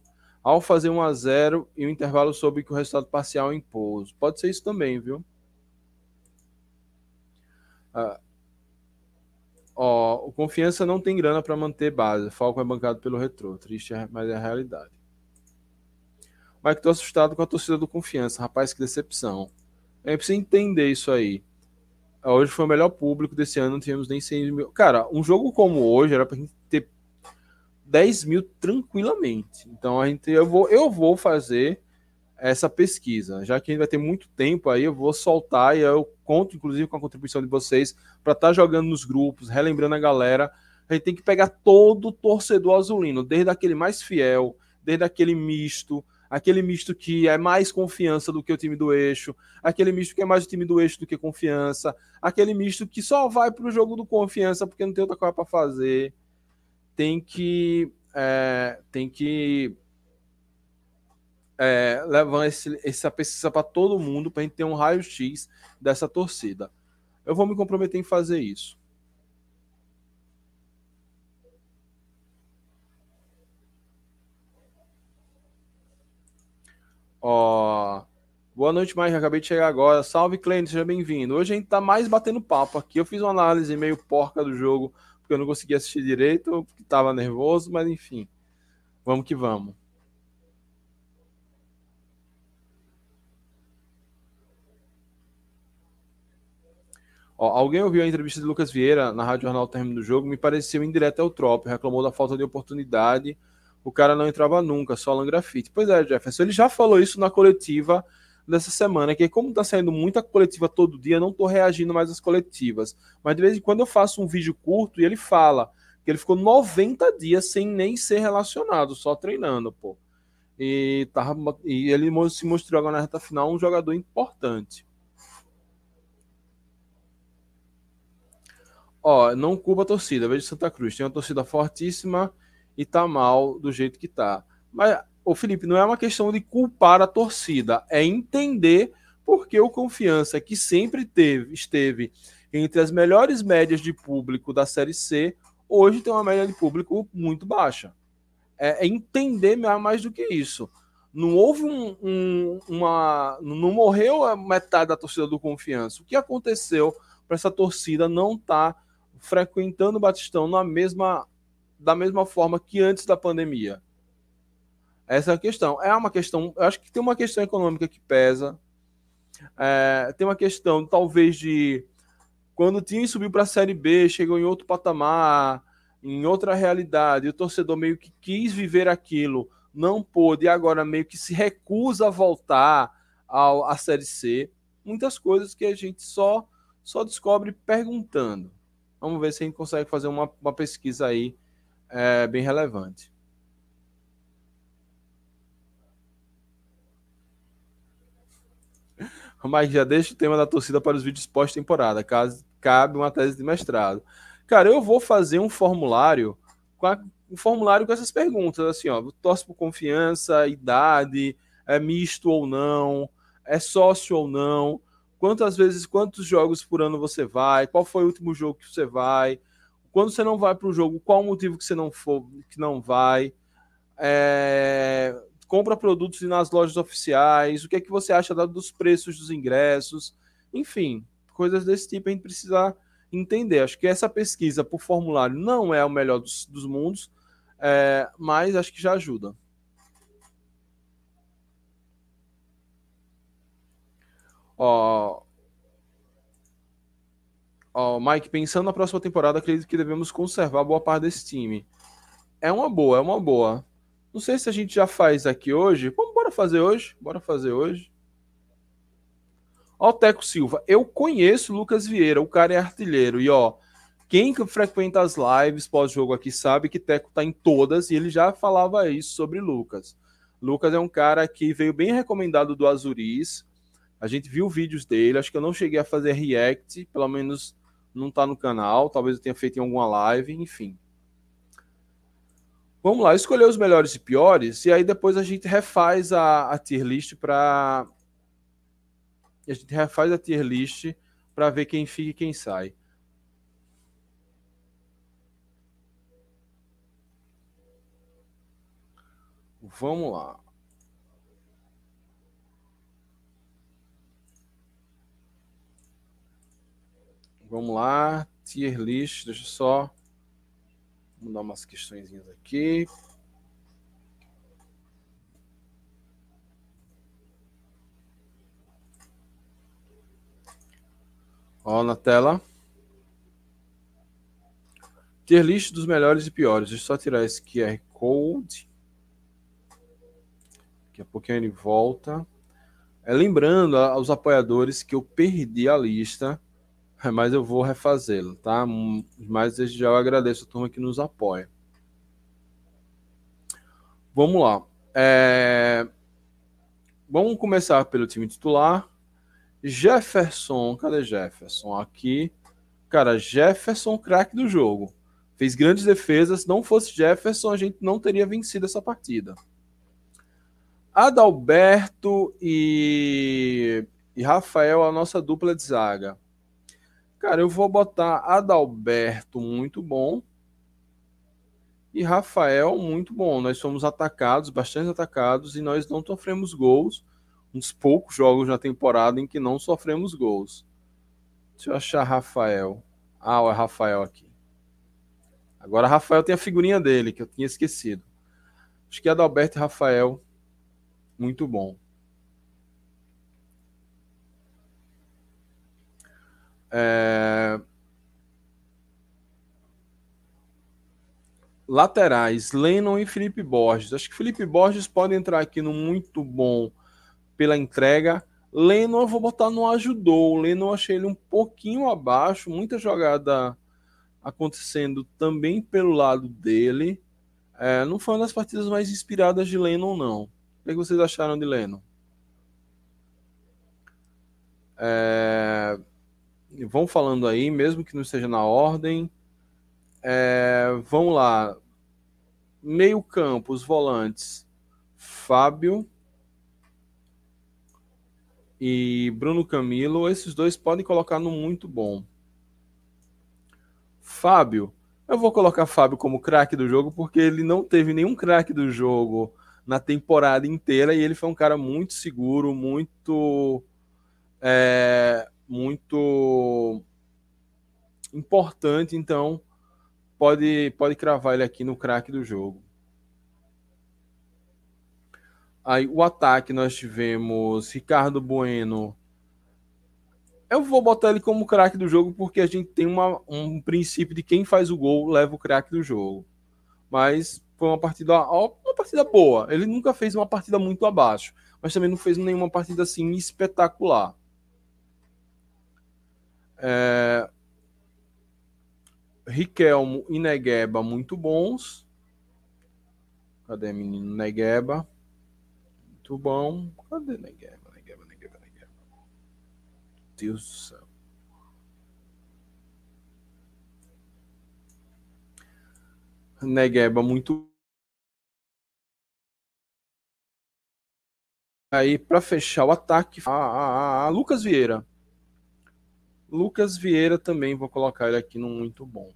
Ao fazer 1 a 0 e o intervalo soube que o resultado parcial impôs. Pode ser isso também, viu? Ah, Ó, o Confiança não tem grana para manter base. Falcon é bancado pelo Retro. Triste, mas é a realidade. Que tô assustado com a torcida do Confiança. Rapaz, que decepção. É preciso entender isso aí. Hoje foi o melhor público desse ano, não tivemos nem 100 mil. Cara, um jogo como hoje era pra gente ter 10 mil tranquilamente. Então a gente, eu vou, eu vou fazer essa pesquisa. Já que a gente vai ter muito tempo aí, eu vou soltar e eu conto, inclusive, com a contribuição de vocês para estar tá jogando nos grupos, relembrando a galera. A gente tem que pegar todo o torcedor azulino, desde aquele mais fiel, desde aquele misto, aquele misto que é mais confiança do que o time do eixo, aquele misto que é mais o time do eixo do que confiança, aquele misto que só vai para o jogo do confiança porque não tem outra coisa para fazer. Tem que. É, tem que é, levando esse, essa pesquisa para todo mundo para a gente ter um raio-x dessa torcida. Eu vou me comprometer em fazer isso. Ó, Boa noite, Mike. Acabei de chegar agora. Salve, Clênio, seja bem-vindo. Hoje a gente tá mais batendo papo aqui. Eu fiz uma análise meio porca do jogo, porque eu não consegui assistir direito, porque tava nervoso, mas enfim. Vamos que vamos. Ó, alguém ouviu a entrevista de Lucas Vieira na Rádio Jornal Termo do Jogo? Me pareceu indireta ao Trop, reclamou da falta de oportunidade. O cara não entrava nunca, só Alan Grafite. Pois é, Jefferson, ele já falou isso na coletiva dessa semana, que como tá saindo muita coletiva todo dia, não tô reagindo mais às coletivas. Mas de vez em quando eu faço um vídeo curto e ele fala que ele ficou 90 dias sem nem ser relacionado, só treinando, pô. E, tava, e ele se mostrou agora na reta final um jogador importante. Ó, não culpa a torcida. Veja Santa Cruz. Tem uma torcida fortíssima e tá mal do jeito que tá. Mas, o Felipe, não é uma questão de culpar a torcida, é entender porque o Confiança, que sempre teve, esteve entre as melhores médias de público da Série C, hoje tem uma média de público muito baixa. É, é entender mais do que isso. Não houve um, um, uma. Não morreu a metade da torcida do Confiança. O que aconteceu para essa torcida não estar tá frequentando o Batistão na mesma, da mesma forma que antes da pandemia? Essa é a questão. É uma questão. Eu acho que tem uma questão econômica que pesa. É, tem uma questão, talvez, de quando o time subiu para a Série B, chegou em outro patamar, em outra realidade, o torcedor meio que quis viver aquilo, não pôde, e agora meio que se recusa a voltar ao, à Série C. Muitas coisas que a gente só, só descobre perguntando. Vamos ver se a gente consegue fazer uma, uma pesquisa aí é, bem relevante. Mas já deixa o tema da torcida para os vídeos pós-temporada, caso cabe uma tese de mestrado. Cara, eu vou fazer um formulário com a, um formulário com essas perguntas, assim, ó, torce por confiança, idade, é misto ou não, é sócio ou não, quantas vezes, quantos jogos por ano você vai, qual foi o último jogo que você vai, quando você não vai para o jogo, qual o motivo que você não for, que não vai, é, compra produtos nas lojas oficiais, o que é que você acha dos preços dos ingressos, enfim, coisas desse tipo a gente precisa entender. Acho que essa pesquisa por formulário não é o melhor dos, dos mundos, é, mas acho que já ajuda. Ó, ó, Mike, pensando na próxima temporada, acredito que devemos conservar boa parte desse time. É uma boa, é uma boa. Não sei se a gente já faz aqui hoje. Vamos, bora fazer hoje? Bora fazer hoje. Ó, o Teco Silva. Eu conheço o Lucas Vieira, o cara é artilheiro. E ó, quem frequenta as lives pós-jogo aqui sabe que Teco tá em todas e ele já falava isso sobre Lucas. Lucas é um cara que veio bem recomendado do Azuris. A gente viu vídeos dele, acho que eu não cheguei a fazer react, pelo menos não está no canal, talvez eu tenha feito em alguma live, enfim. Vamos lá, escolher os melhores e piores, e aí depois a gente refaz a, a tier list para. A gente refaz a tier list para ver quem fica e quem sai. Vamos lá. Vamos lá, tier list, deixa eu só mudar umas questões aqui. Ó, na tela. Tier list dos melhores e piores. Deixa eu só tirar esse QR Code. Daqui a pouquinho ele volta. É, lembrando aos apoiadores que eu perdi a lista mas eu vou refazê-lo, tá? Mas desde já eu agradeço a turma que nos apoia. Vamos lá. É... Vamos começar pelo time titular. Jefferson, cadê Jefferson? Aqui. Cara, Jefferson, craque do jogo. Fez grandes defesas. Não fosse Jefferson, a gente não teria vencido essa partida. Adalberto e, e Rafael, a nossa dupla de zaga. Cara, eu vou botar Adalberto muito bom e Rafael muito bom. Nós fomos atacados, bastante atacados e nós não sofremos gols. um dos poucos jogos na temporada em que não sofremos gols. Deixa eu achar Rafael. Ah, é Rafael aqui. Agora Rafael tem a figurinha dele, que eu tinha esquecido. Acho que Adalberto e Rafael. Muito bom. É... Laterais, Lennon e Felipe Borges. Acho que Felipe Borges pode entrar aqui no muito bom pela entrega. Lennon eu vou botar no ajudou. Lennon achei ele um pouquinho abaixo, muita jogada acontecendo também pelo lado dele. É, não foi uma das partidas mais inspiradas de Lennon, não. O que vocês acharam de Lennon? É, vão falando aí, mesmo que não esteja na ordem. É, vamos lá. Meio campo, os volantes. Fábio e Bruno Camilo. Esses dois podem colocar no muito bom. Fábio. Eu vou colocar Fábio como craque do jogo porque ele não teve nenhum craque do jogo na temporada inteira e ele foi um cara muito seguro, muito é, muito importante, então pode, pode cravar ele aqui no craque do jogo. Aí o ataque nós tivemos Ricardo Bueno. Eu vou botar ele como craque do jogo porque a gente tem uma, um princípio de quem faz o gol leva o craque do jogo. Mas foi uma partida, uma partida boa. Ele nunca fez uma partida muito abaixo, mas também não fez nenhuma partida assim espetacular. É... Riquelmo e Negueba muito bons. Cadê menino Negueba? Muito bom. Cadê Negueba? Negueba, Negueba, Negueba. Deus do céu. Negueba muito Aí, para fechar o ataque, a, a, a Lucas Vieira. Lucas Vieira também vou colocar ele aqui no muito bom.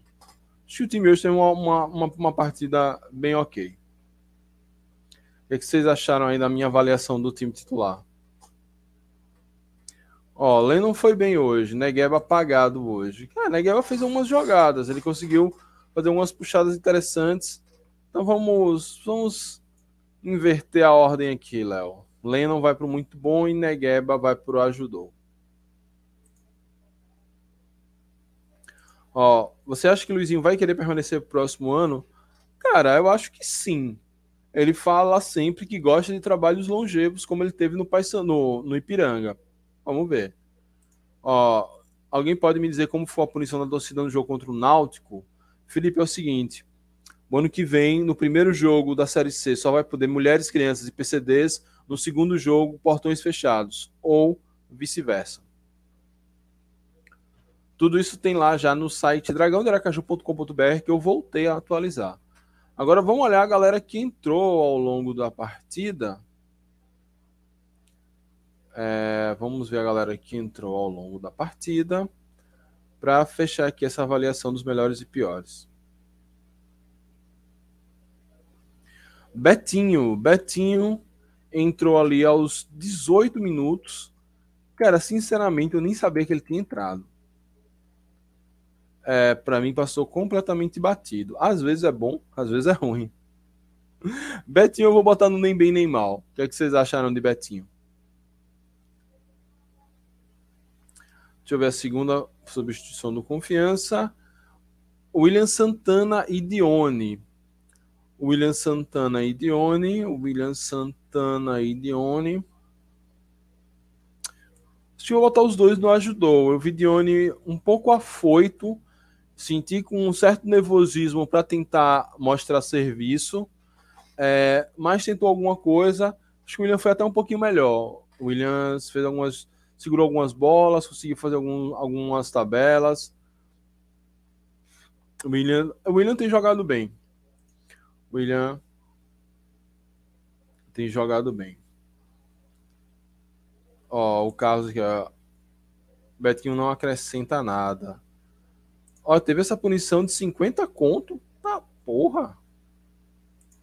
Acho que o time hoje tem uma, uma, uma, uma partida bem ok. O que, é que, vocês acharam aí da minha avaliação do time titular? Ó, Lennon foi bem hoje, Negueba apagado hoje. Cara, Negueba fez algumas jogadas, ele conseguiu fazer algumas puxadas interessantes. Então vamos, vamos inverter a ordem aqui, Léo. Lennon vai para o muito bom e Negueba vai para o ajudou. Ó, você acha que o Luizinho vai querer permanecer pro próximo ano? Cara, eu acho que sim. Ele fala sempre que gosta de trabalhos longevos, como ele teve no Paysandu, no Ipiranga. Vamos ver. Ó, alguém pode me dizer como foi a punição da torcida no jogo contra o Náutico? Felipe, é o seguinte: o ano que vem, no primeiro jogo da Série C, só vai poder mulheres, crianças e PCDs. No segundo jogo, portões fechados. Ou vice-versa. Tudo isso tem lá já no site dragãoderacaju.com.br que eu voltei a atualizar. Agora vamos olhar a galera que entrou ao longo da partida. É, vamos ver a galera que entrou ao longo da partida para fechar aqui essa avaliação dos melhores e piores. Betinho, Betinho entrou ali aos 18 minutos. Cara, sinceramente, eu nem sabia que ele tinha entrado é, para mim passou completamente batido. Às vezes é bom, às vezes é ruim. Betinho eu vou botar no nem bem nem mal. O que, é que vocês acharam de Betinho? Deixa eu ver a segunda substituição do Confiança. William Santana e Dione. William Santana e Dione. William Santana e Dione. Se eu botar os dois, não ajudou. Eu vi Dione um pouco afoito senti com um certo nervosismo para tentar mostrar serviço, é, mas tentou alguma coisa. Acho que o William foi até um pouquinho melhor. O Williams fez algumas, segurou algumas bolas, conseguiu fazer algum, algumas tabelas. O William, o William tem jogado bem. O William tem jogado bem. Ó, o caso que a Betinho não acrescenta nada. Ó, teve essa punição de 50 conto. Tá, porra.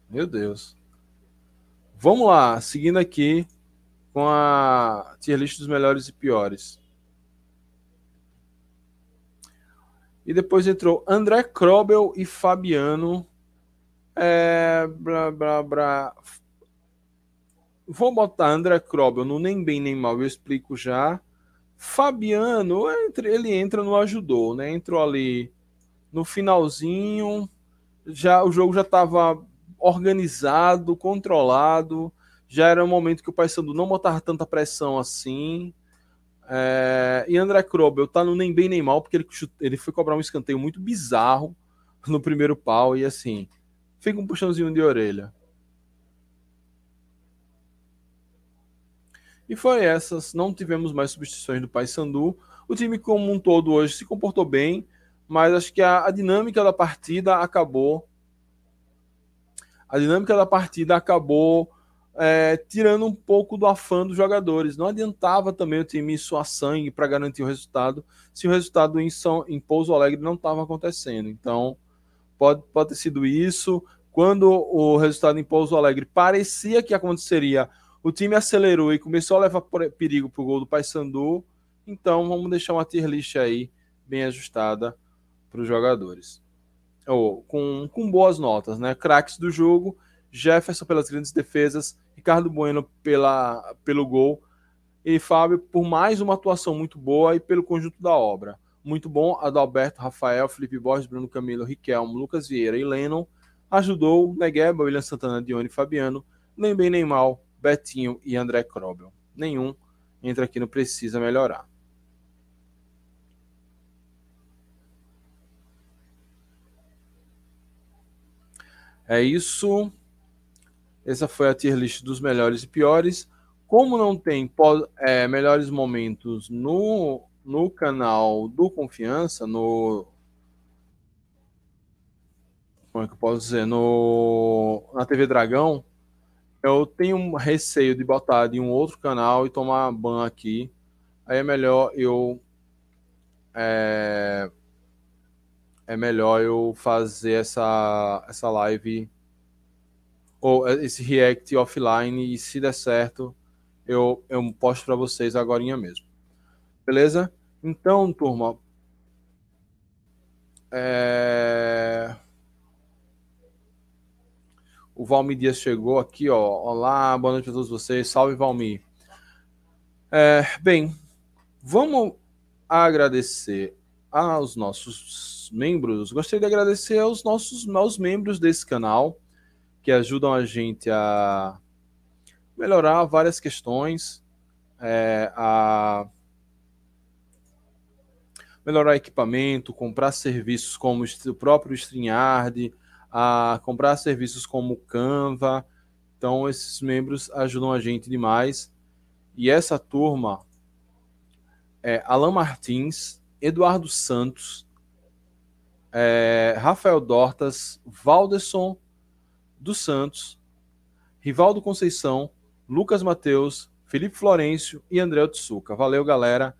Meu Deus. Vamos lá, seguindo aqui com a tier list dos melhores e piores. E depois entrou André Krobel e Fabiano. É, blá, blá, blá. Vou botar André Krobel no nem bem nem mal, eu explico já. Fabiano, ele entra no ajudou, né? Entrou ali no finalzinho, já o jogo já estava organizado, controlado, já era um momento que o Paysandu não botava tanta pressão assim. É, e André Krobel tá no nem bem nem mal, porque ele, ele foi cobrar um escanteio muito bizarro no primeiro pau e assim, fica um puxãozinho de orelha. E foi essas, não tivemos mais substituições do Paysandu. O time como um todo hoje se comportou bem, mas acho que a, a dinâmica da partida acabou a dinâmica da partida acabou é, tirando um pouco do afã dos jogadores. Não adiantava também o time suar sangue para garantir o resultado se o resultado em, São, em Pouso Alegre não estava acontecendo. Então, pode, pode ter sido isso. Quando o resultado em Pouso Alegre parecia que aconteceria, o time acelerou e começou a levar perigo para o gol do Paysandu. Então, vamos deixar uma tier list aí bem ajustada para os jogadores. Oh, com, com boas notas, né? Craques do jogo, Jefferson pelas grandes defesas, Ricardo Bueno pela, pelo gol e Fábio por mais uma atuação muito boa e pelo conjunto da obra. Muito bom, Adalberto, Rafael, Felipe Borges, Bruno Camilo, Riquelmo, Lucas Vieira e Lennon. Ajudou Negueba, William Santana, Dione Fabiano, nem bem nem mal, Betinho e André Krobel. Nenhum entra aqui no Precisa Melhorar. É isso. Essa foi a tier list dos melhores e piores. Como não tem é, melhores momentos no, no canal do Confiança, no. Como é que eu posso dizer? No, na TV Dragão, eu tenho um receio de botar de um outro canal e tomar ban aqui. Aí é melhor eu. É, é melhor eu fazer essa, essa live ou esse react offline e se der certo, eu, eu posto para vocês agora mesmo. Beleza? Então, turma, é... O Valmir Dias chegou aqui, ó. Olá, boa noite a todos vocês. Salve, Valmir. É, bem, vamos agradecer aos nossos membros. Gostaria de agradecer aos nossos aos membros desse canal que ajudam a gente a melhorar várias questões, é, a melhorar equipamento, comprar serviços como o próprio StreamYard, a comprar serviços como Canva. Então, esses membros ajudam a gente demais. E essa turma é Alan Martins, Eduardo Santos, é, Rafael Dortas, Valderson dos Santos, Rivaldo Conceição, Lucas Mateus, Felipe Florencio e André Otsuka. Valeu, galera.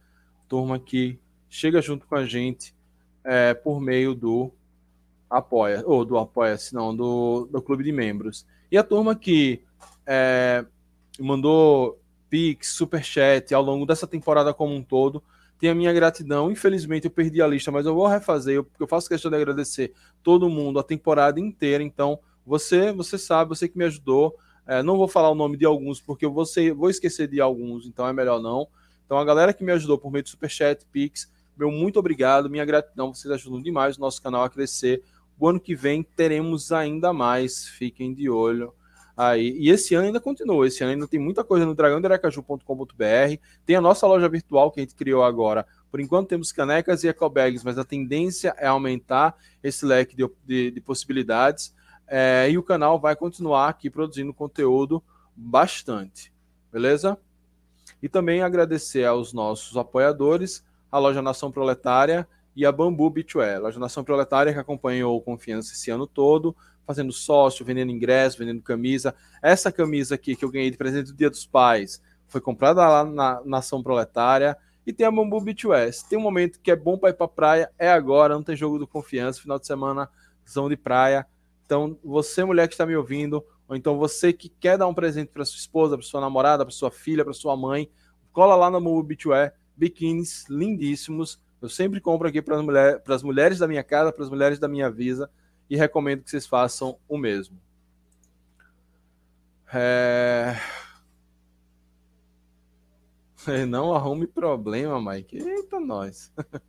Turma que chega junto com a gente é, por meio do Apoia, ou do Apoia-se, não, do, do Clube de Membros. E a turma que é, mandou Pix, Superchat ao longo dessa temporada como um todo, tem a minha gratidão. Infelizmente eu perdi a lista, mas eu vou refazer, porque eu faço questão de agradecer todo mundo a temporada inteira. Então, você, você sabe, você que me ajudou. É, não vou falar o nome de alguns, porque eu vou, ser, vou esquecer de alguns, então é melhor não. Então, a galera que me ajudou por meio do Superchat, Pix, meu muito obrigado, minha gratidão, vocês ajudam demais o nosso canal a crescer. O ano que vem teremos ainda mais, fiquem de olho aí. E esse ano ainda continua, esse ano ainda tem muita coisa no dragãoderacaju.com.br, tem a nossa loja virtual que a gente criou agora. Por enquanto temos canecas e ecobags, mas a tendência é aumentar esse leque de, de, de possibilidades. É, e o canal vai continuar aqui produzindo conteúdo bastante, beleza? E também agradecer aos nossos apoiadores, a Loja Nação Proletária e a Bambu Beachwear. A Loja Nação Proletária que acompanhou o Confiança esse ano todo, fazendo sócio, vendendo ingresso, vendendo camisa. Essa camisa aqui que eu ganhei de presente do Dia dos Pais foi comprada lá na Nação Proletária. E tem a Bambu Beachwear. Se tem um momento que é bom para ir para praia, é agora. Não tem jogo do Confiança, final de semana, zão de praia então, você, mulher que está me ouvindo, ou então você que quer dar um presente para sua esposa, para sua namorada, para sua filha, para sua mãe, cola lá na Move Beachwear, biquínis lindíssimos. Eu sempre compro aqui para as mulher, mulheres da minha casa, para as mulheres da minha visa e recomendo que vocês façam o mesmo. É... Não arrume problema, Mike. Eita, nós.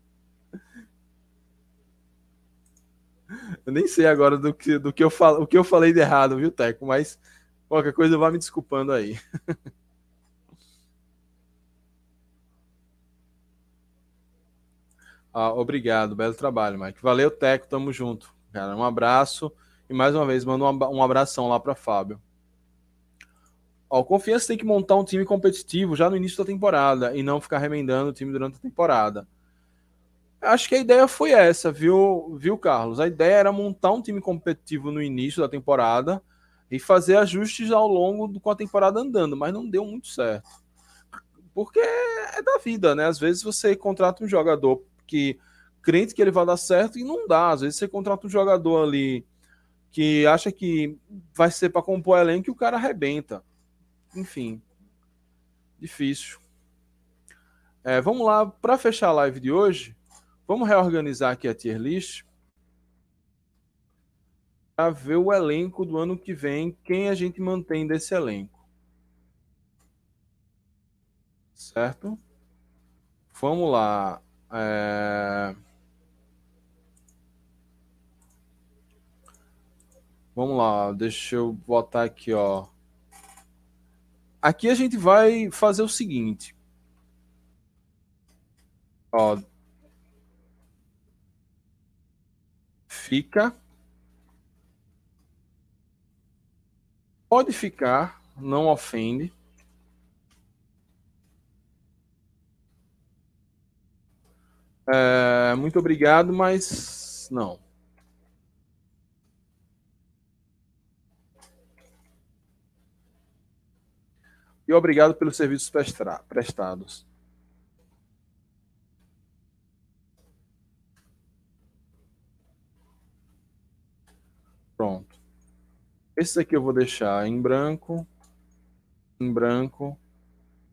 Eu nem sei agora do que, do que eu falo, o que eu falei de errado, viu, Teco? Mas qualquer coisa vá me desculpando aí. ah, obrigado, belo trabalho, Mike. Valeu, Teco, tamo junto. Cara, um abraço e mais uma vez mando um abração lá para Fábio. Ó, Confiança tem que montar um time competitivo já no início da temporada e não ficar remendando o time durante a temporada. Acho que a ideia foi essa, viu, viu, Carlos? A ideia era montar um time competitivo no início da temporada e fazer ajustes ao longo do, com a temporada andando, mas não deu muito certo. Porque é da vida, né? Às vezes você contrata um jogador que crente que ele vai dar certo e não dá. Às vezes você contrata um jogador ali que acha que vai ser para compor elenco e o cara arrebenta. Enfim, difícil. É, vamos lá, para fechar a live de hoje, Vamos reorganizar aqui a tier list para ver o elenco do ano que vem, quem a gente mantém desse elenco. Certo? Vamos lá. É... Vamos lá, deixa eu botar aqui, ó. Aqui a gente vai fazer o seguinte. Ó, fica. Pode ficar, não ofende. É, muito obrigado, mas não. E obrigado pelos serviços prestados. Pronto. Esse aqui eu vou deixar em branco, em branco.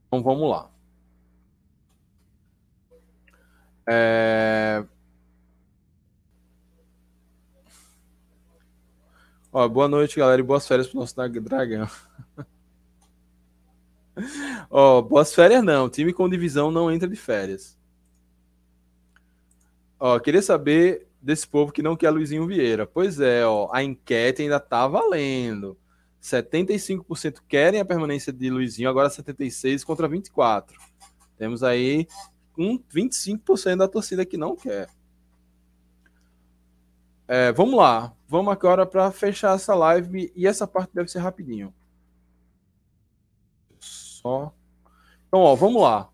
Então vamos lá. É... Ó, boa noite, galera, e boas férias pro nosso dragão. Ó, boas férias não, time com divisão não entra de férias. Ó, queria saber desse povo que não quer Luizinho Vieira. Pois é, ó, a enquete ainda tá valendo. 75% querem a permanência de Luizinho, agora 76 contra 24. Temos aí um 25% da torcida que não quer. É, vamos lá, vamos agora para fechar essa live e essa parte deve ser rapidinho. Só. Então, ó, vamos lá.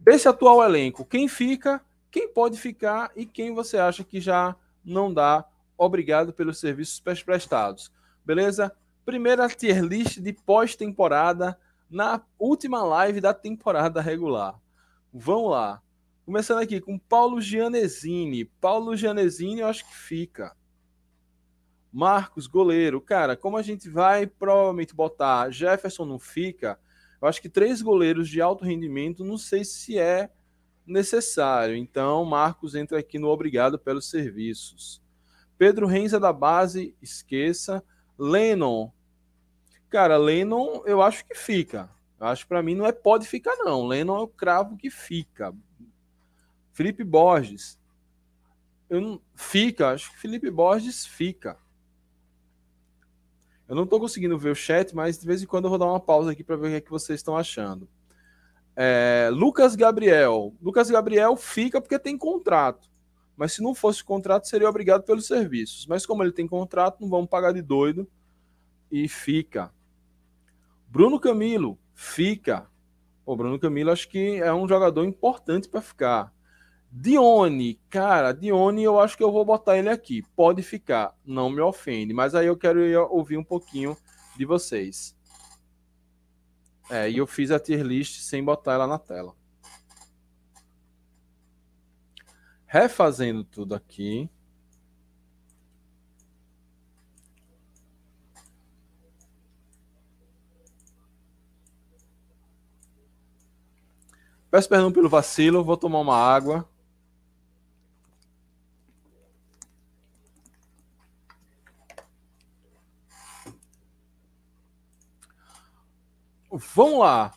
Desse atual elenco, quem fica quem pode ficar e quem você acha que já não dá. Obrigado pelos serviços prestados. Beleza? Primeira tier list de pós-temporada na última live da temporada regular. Vamos lá. Começando aqui com Paulo Gianesini. Paulo Gianesini, eu acho que fica. Marcos, goleiro. Cara, como a gente vai provavelmente botar Jefferson não fica, eu acho que três goleiros de alto rendimento, não sei se é necessário. Então, Marcos entra aqui no obrigado pelos serviços. Pedro Renza da base, esqueça. Lennon. Cara, Lennon eu acho que fica. Eu acho que para mim não é pode ficar, não. Lennon é o cravo que fica. Felipe Borges. Eu não, fica, acho que Felipe Borges fica. Eu não estou conseguindo ver o chat, mas de vez em quando eu vou dar uma pausa aqui para ver o que, é que vocês estão achando. É, Lucas Gabriel. Lucas Gabriel fica porque tem contrato. Mas se não fosse contrato, seria obrigado pelos serviços. Mas como ele tem contrato, não vamos pagar de doido. E fica. Bruno Camilo, fica. O Bruno Camilo acho que é um jogador importante para ficar. Dione, cara, Dione eu acho que eu vou botar ele aqui. Pode ficar, não me ofende. Mas aí eu quero ouvir um pouquinho de vocês. É, e eu fiz a tier list sem botar ela na tela. Refazendo tudo aqui. Peço perdão pelo vacilo, vou tomar uma água. Vamos lá.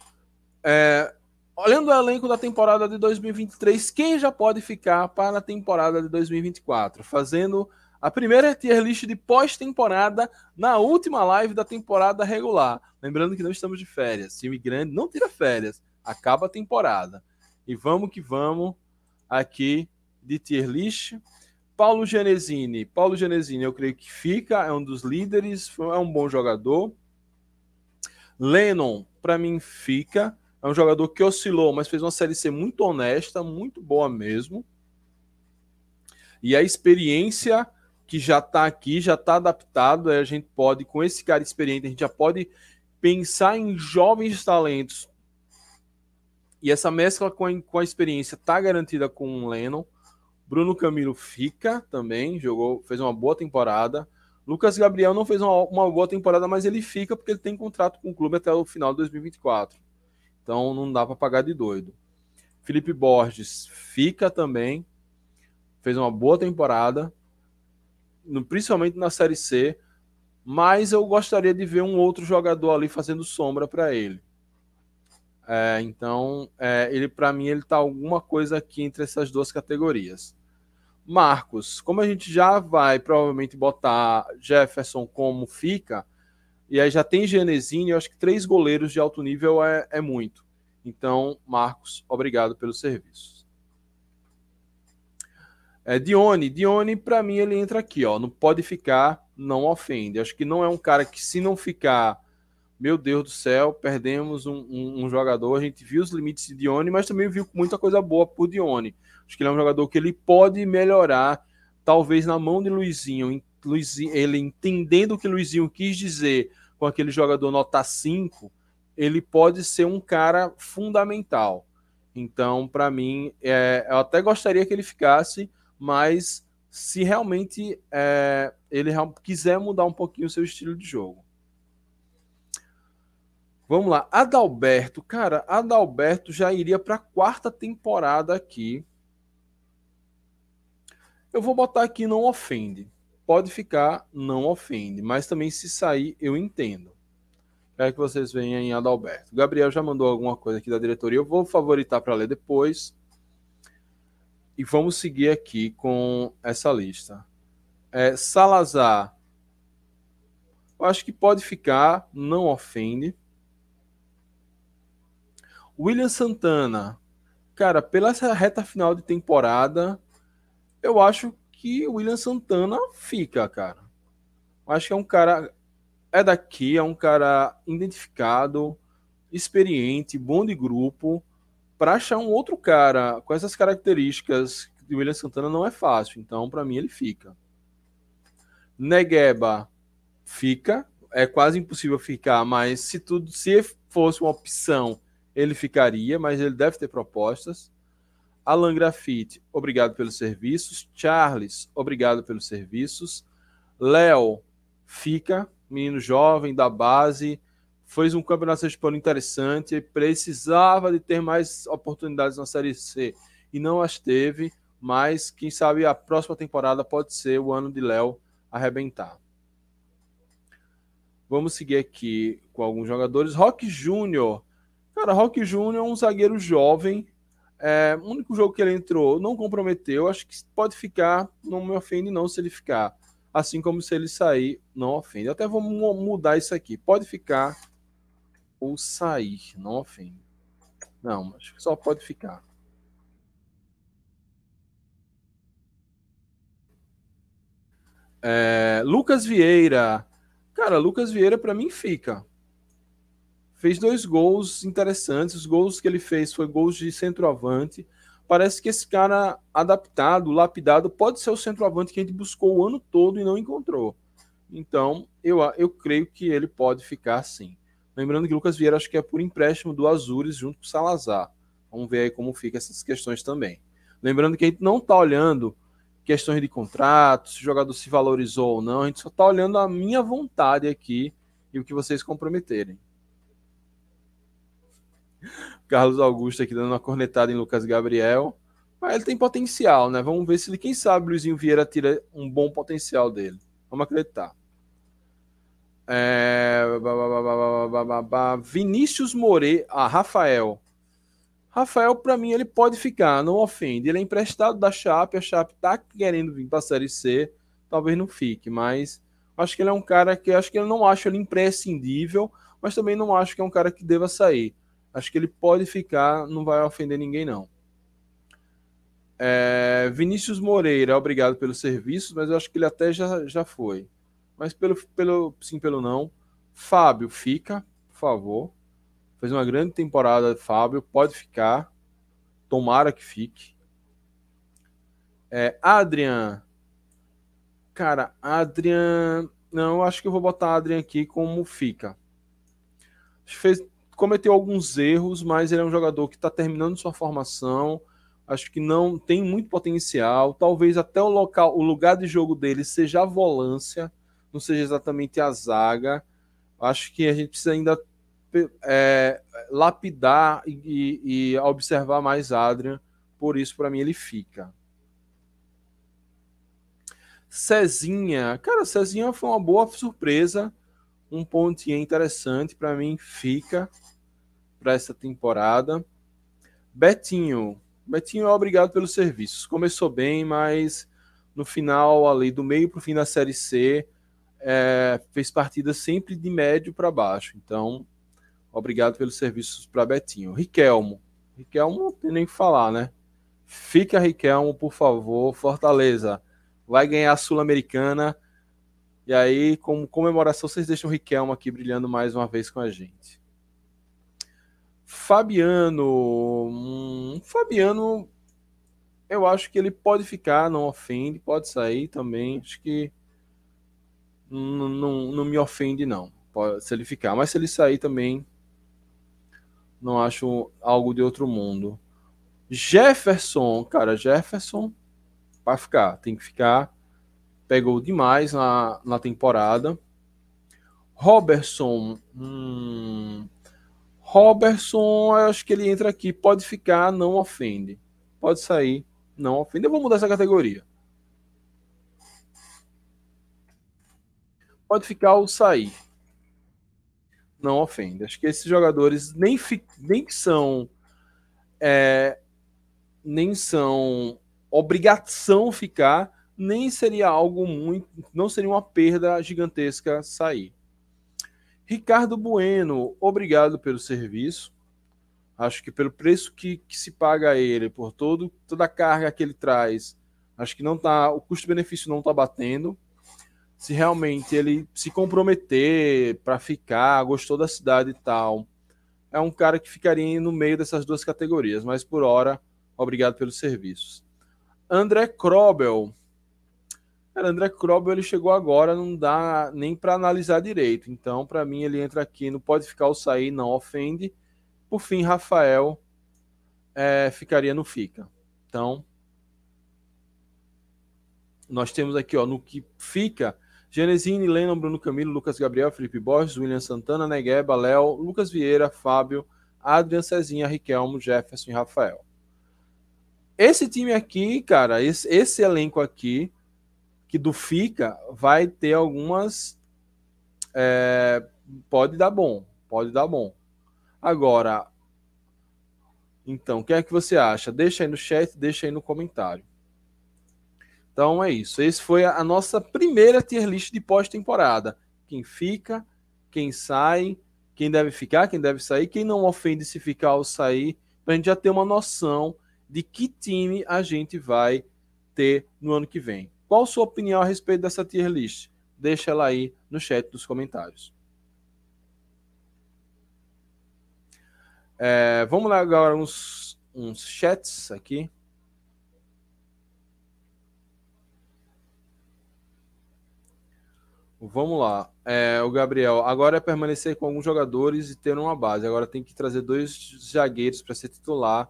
É, olhando o elenco da temporada de 2023, quem já pode ficar para a temporada de 2024? Fazendo a primeira tier list de pós-temporada na última live da temporada regular. Lembrando que não estamos de férias. Time grande não tira férias. Acaba a temporada. E vamos que vamos aqui de tier list. Paulo Genesini. Paulo Genesini, eu creio que fica, é um dos líderes, é um bom jogador. Lennon, para mim, fica. É um jogador que oscilou, mas fez uma série C muito honesta, muito boa mesmo. E a experiência que já está aqui, já está adaptado. A gente pode, com esse cara experiente, a gente já pode pensar em jovens talentos. E essa mescla com a, com a experiência está garantida com o Lennon. Bruno Camilo fica também, jogou, fez uma boa temporada. Lucas Gabriel não fez uma, uma boa temporada, mas ele fica porque ele tem contrato com o clube até o final de 2024. Então não dá para pagar de doido. Felipe Borges fica também, fez uma boa temporada no, principalmente na Série C, mas eu gostaria de ver um outro jogador ali fazendo sombra para ele. É, então, é, ele para mim ele está alguma coisa aqui entre essas duas categorias. Marcos, como a gente já vai provavelmente botar Jefferson como fica, e aí já tem Genesini, eu acho que três goleiros de alto nível é, é muito. Então, Marcos, obrigado pelo serviço. É, Dione, Dione, para mim, ele entra aqui, ó. Não pode ficar, não ofende. Acho que não é um cara que, se não ficar, meu Deus do céu, perdemos um, um, um jogador. A gente viu os limites de Dione, mas também viu muita coisa boa por Dione. Acho que ele é um jogador que ele pode melhorar, talvez na mão de Luizinho. Luizinho ele entendendo o que Luizinho quis dizer com aquele jogador nota 5, ele pode ser um cara fundamental. Então, para mim, é, eu até gostaria que ele ficasse mas se realmente é, ele quiser mudar um pouquinho o seu estilo de jogo. Vamos lá, Adalberto, cara, Adalberto já iria para a quarta temporada aqui. Eu vou botar aqui não ofende. Pode ficar não ofende, mas também se sair eu entendo. Quero que vocês venham em Adalberto. Gabriel já mandou alguma coisa aqui da diretoria. Eu vou favoritar para ler depois. E vamos seguir aqui com essa lista. É, Salazar. Eu acho que pode ficar, não ofende. William Santana. Cara, pela essa reta final de temporada, eu acho que o William Santana fica, cara. Eu acho que é um cara. É daqui, é um cara identificado, experiente, bom de grupo para achar um outro cara com essas características de William Santana não é fácil. Então, para mim, ele fica. Negueba fica. É quase impossível ficar, mas se tudo se fosse uma opção, ele ficaria, mas ele deve ter propostas. Alan Grafite, obrigado pelos serviços. Charles, obrigado pelos serviços. Léo, fica, menino jovem da base, fez um campeonato hispano interessante, precisava de ter mais oportunidades na Série C e não as teve, mas quem sabe a próxima temporada pode ser o ano de Léo arrebentar. Vamos seguir aqui com alguns jogadores. Rock Júnior. Cara, Rock Júnior é um zagueiro jovem. É, o único jogo que ele entrou não comprometeu. Acho que pode ficar, não me ofende não se ele ficar. Assim como se ele sair, não ofende. Até vou mudar isso aqui. Pode ficar ou sair, não ofende. Não, acho que só pode ficar. É, Lucas Vieira. Cara, Lucas Vieira para mim fica. Fez dois gols interessantes. Os gols que ele fez foi gols de centroavante. Parece que esse cara adaptado, lapidado, pode ser o centroavante que a gente buscou o ano todo e não encontrou. Então, eu, eu creio que ele pode ficar sim. Lembrando que Lucas Vieira acho que é por empréstimo do Azures junto com o Salazar. Vamos ver aí como fica essas questões também. Lembrando que a gente não está olhando questões de contrato, se o jogador se valorizou ou não, a gente só está olhando a minha vontade aqui e o que vocês comprometerem. Carlos Augusto aqui dando uma cornetada em Lucas Gabriel. Mas ele tem potencial, né? Vamos ver se ele, quem sabe, Luizinho Vieira tira um bom potencial dele. Vamos acreditar. É... Vinícius Moreira. Ah, Rafael. Rafael, para mim, ele pode ficar, não ofende. Ele é emprestado da Chape, a Chape tá querendo vir para a Série C, talvez não fique, mas acho que ele é um cara que acho que eu não acho ele imprescindível, mas também não acho que é um cara que deva sair. Acho que ele pode ficar, não vai ofender ninguém não. É, Vinícius Moreira, obrigado pelo serviço, mas eu acho que ele até já, já foi. Mas pelo, pelo sim, pelo não. Fábio, fica, por favor. Fez uma grande temporada, Fábio. Pode ficar. Tomara que fique. É, Adrian. Cara, Adrian. Não, acho que eu vou botar Adrian aqui como fica. Fez, cometeu alguns erros, mas ele é um jogador que está terminando sua formação. Acho que não tem muito potencial. Talvez até o local, o lugar de jogo dele seja a volância, não seja exatamente a zaga. Acho que a gente precisa ainda é, lapidar e, e, observar mais Adrian. Por isso, para mim, ele fica. Cezinha. Cara, Cezinha foi uma boa surpresa. Um pontinho interessante. Para mim, fica para essa temporada. Betinho. Betinho é obrigado pelos serviços. Começou bem, mas no final, ali do meio para o fim da Série C, é, fez partidas sempre de médio para baixo. Então, Obrigado pelos serviços para Betinho. Riquelmo. Riquelmo não tem nem que falar, né? Fica, Riquelmo, por favor. Fortaleza vai ganhar a Sul-Americana. E aí, como comemoração, vocês deixam o Riquelmo aqui brilhando mais uma vez com a gente. Fabiano. Hum, Fabiano, eu acho que ele pode ficar, não ofende, pode sair também. Acho que não, não, me ofende, não. Pode, se ele ficar. Mas se ele sair também, não acho algo de outro mundo. Jefferson, cara, Jefferson vai ficar, tem que ficar. Pegou demais na, na temporada. Robertson, hum, Robertson, eu acho que ele entra aqui, pode ficar, não ofende. Pode sair, não ofende. Eu vou mudar essa categoria. Pode ficar ou sair não ofende. Acho que esses jogadores nem, fi, nem são é, nem são obrigação ficar, nem seria algo muito, não seria uma perda gigantesca sair. Ricardo Bueno, obrigado pelo serviço. Acho que pelo preço que, que se paga a ele, por todo, toda a carga que ele traz, acho que não tá, o custo-benefício não está batendo se realmente ele se comprometer para ficar, gostou da cidade e tal, é um cara que ficaria no meio dessas duas categorias, mas por hora, obrigado pelos serviços. André Krobel. Cara, André Krobel ele chegou agora, não dá nem para analisar direito. Então, para mim, ele entra aqui, não pode ficar ou sair, não ofende. Por fim, Rafael é, ficaria no fica. Então, nós temos aqui, ó, no que fica, Genesine, Lennon, Bruno Camilo, Lucas Gabriel, Felipe Borges, William Santana, Negueba, Léo, Lucas Vieira, Fábio, Adrian Cezinha, Riquelmo, Jefferson e Rafael. Esse time aqui, cara, esse, esse elenco aqui, que do Fica, vai ter algumas. É, pode dar bom, pode dar bom. Agora, então, o que é que você acha? Deixa aí no chat, deixa aí no comentário. Então é isso. Esse foi a nossa primeira tier list de pós-temporada. Quem fica, quem sai, quem deve ficar, quem deve sair, quem não ofende se ficar ou sair, para a gente já ter uma noção de que time a gente vai ter no ano que vem. Qual sua opinião a respeito dessa tier list? Deixa ela aí no chat dos comentários. É, vamos lá agora uns, uns chats aqui. Vamos lá. É, o Gabriel, agora é permanecer com alguns jogadores e ter uma base. Agora tem que trazer dois zagueiros para ser titular,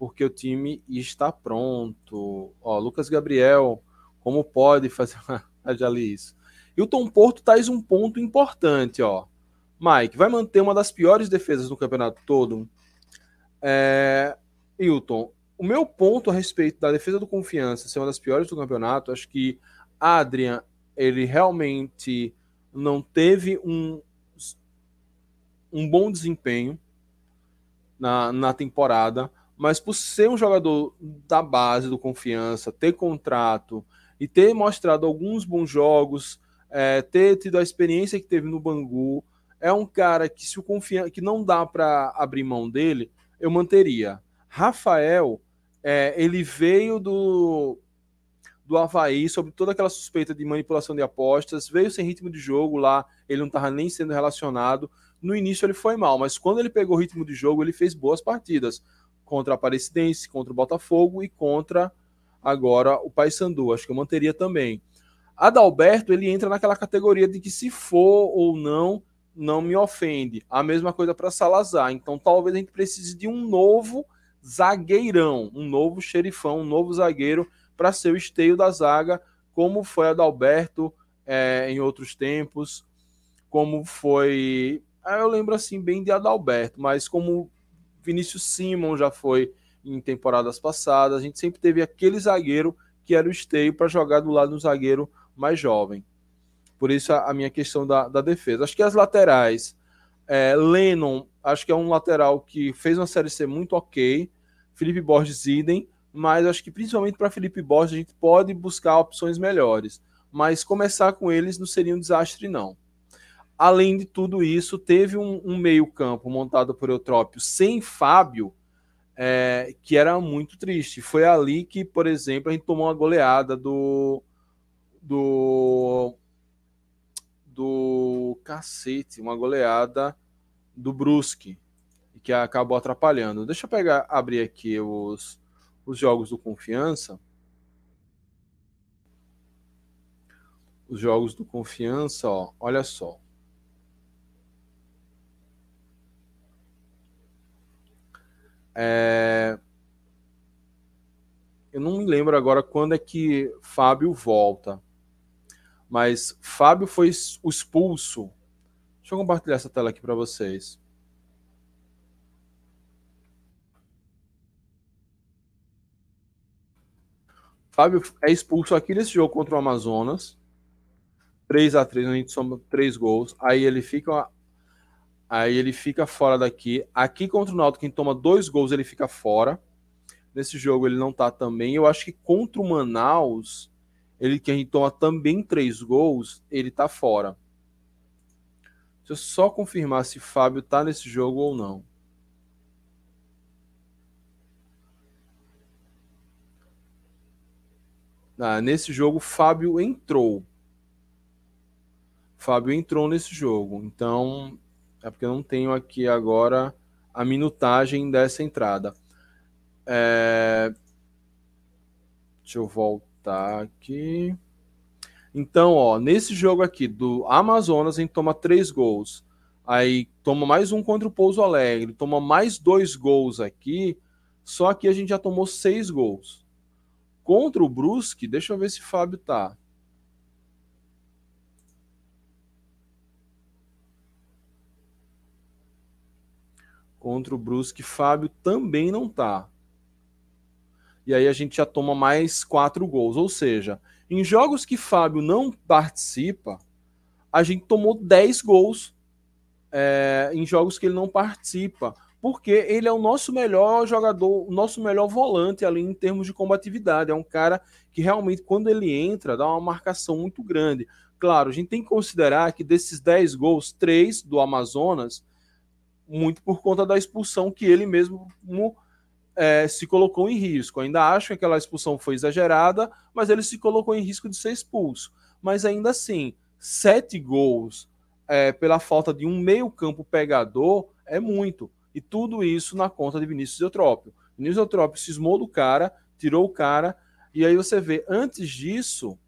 porque o time está pronto. Ó, Lucas Gabriel, como pode fazer uma. Já isso. E o Tom Porto traz um ponto importante, ó. Mike, vai manter uma das piores defesas no campeonato todo? É, Hilton, o meu ponto a respeito da defesa do confiança ser uma das piores do campeonato, acho que Adrian, ele realmente não teve um, um bom desempenho na, na temporada, mas por ser um jogador da base do confiança, ter contrato e ter mostrado alguns bons jogos, é, ter tido a experiência que teve no Bangu, é um cara que se o confiança que não dá para abrir mão dele, eu manteria. Rafael, é, ele veio do do Havaí sobre toda aquela suspeita de manipulação de apostas, veio sem ritmo de jogo lá, ele não estava nem sendo relacionado. No início ele foi mal, mas quando ele pegou o ritmo de jogo, ele fez boas partidas contra a Aparecidense, contra o Botafogo e contra agora o Paysandu. Acho que eu manteria também. Adalberto, ele entra naquela categoria de que se for ou não, não me ofende. A mesma coisa para Salazar. Então talvez a gente precise de um novo zagueirão, um novo xerifão, um novo zagueiro para ser o esteio da zaga, como foi Adalberto é, em outros tempos, como foi. Ah, eu lembro assim bem de Adalberto, mas como Vinícius Simon já foi em temporadas passadas, a gente sempre teve aquele zagueiro que era o esteio para jogar do lado do zagueiro mais jovem. Por isso a, minha questão da, da, defesa. Acho que as laterais, é, Lennon, acho que é um lateral que fez uma série C muito ok. Felipe Borges idem, mas acho que principalmente para Felipe Borges a gente pode buscar opções melhores. Mas começar com eles não seria um desastre, não. Além de tudo isso, teve um, um meio-campo montado por Eutrópio sem Fábio, é, que era muito triste. Foi ali que, por exemplo, a gente tomou uma goleada do. do. do cacete, uma goleada do Brusque, que acabou atrapalhando. Deixa eu pegar, abrir aqui os, os jogos do Confiança. Os jogos do Confiança, ó, olha só. É... Eu não me lembro agora quando é que Fábio volta. Mas Fábio foi expulso. Deixa eu compartilhar essa tela aqui para vocês. Fábio é expulso aqui nesse jogo contra o Amazonas. 3 a 3 a gente soma três gols. Aí ele fica Aí ele fica fora daqui. Aqui contra o Náutico, quem toma dois gols, ele fica fora. Nesse jogo ele não tá também. Eu acho que contra o Manaus, ele quem toma também três gols, ele tá fora. Deixa eu só confirmar se Fábio tá nesse jogo ou não. Ah, nesse jogo, Fábio entrou. Fábio entrou nesse jogo. Então, é porque eu não tenho aqui agora a minutagem dessa entrada. É... Deixa eu voltar aqui. Então, ó, nesse jogo aqui do Amazonas, a gente toma três gols. Aí toma mais um contra o Pouso Alegre, toma mais dois gols aqui. Só que a gente já tomou seis gols. Contra o Brusque, deixa eu ver se o Fábio tá. Contra o Brusque, Fábio também não tá. E aí a gente já toma mais quatro gols. Ou seja, em jogos que Fábio não participa, a gente tomou 10 gols é, em jogos que ele não participa. Porque ele é o nosso melhor jogador, o nosso melhor volante ali em termos de combatividade. É um cara que realmente, quando ele entra, dá uma marcação muito grande. Claro, a gente tem que considerar que desses 10 gols, três do Amazonas muito por conta da expulsão que ele mesmo é, se colocou em risco. Ainda acho que aquela expulsão foi exagerada, mas ele se colocou em risco de ser expulso. Mas ainda assim, sete gols é, pela falta de um meio-campo pegador é muito. E tudo isso na conta de Vinícius Eutrópio. Vinícius Eutrópio cismou do cara, tirou o cara, e aí você vê, antes disso,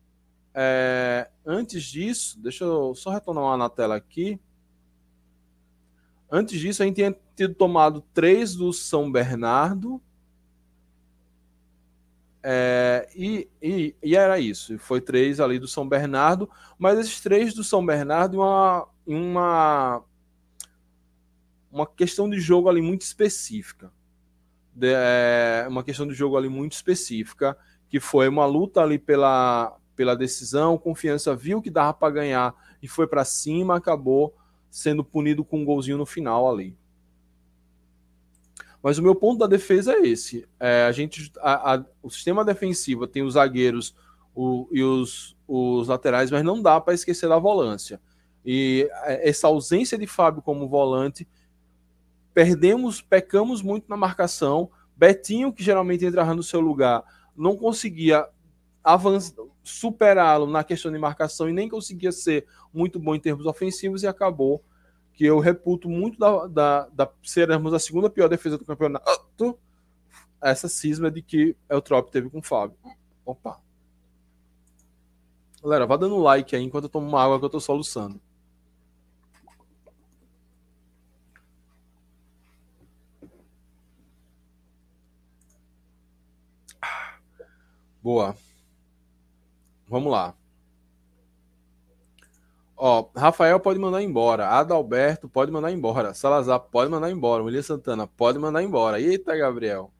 é, antes disso, deixa eu só retornar na tela aqui. Antes disso, a gente tinha tido tomado três do São Bernardo. É, e, e, e, era isso. Foi três ali do São Bernardo, mas esses três do São Bernardo, uma, uma, uma questão de jogo ali muito específica. de, é, uma questão de jogo ali muito específica, que foi uma luta ali pela, pela decisão, confiança viu que dava para ganhar e foi para cima, acabou sendo punido com um golzinho no final ali. Mas o meu ponto da defesa é esse: é, a gente, a, a, o sistema defensivo tem os zagueiros o, e os, os laterais, mas não dá para esquecer da volância. E é, essa ausência de Fábio como volante, perdemos, pecamos muito na marcação. Betinho, que geralmente entrava no seu lugar, não conseguia superá-lo na questão de marcação e nem conseguia ser muito bom em termos ofensivos e acabou que eu reputo muito da, da, da seremos a segunda pior defesa do campeonato essa cisma de que o Trop teve com o Fábio. Opa. Galera, vá dando like aí enquanto eu tomo uma água que eu tô soluçando. Boa. Vamos lá. Ó, Rafael pode mandar embora. Adalberto pode mandar embora. Salazar pode mandar embora. William Santana pode mandar embora. Eita, Gabriel.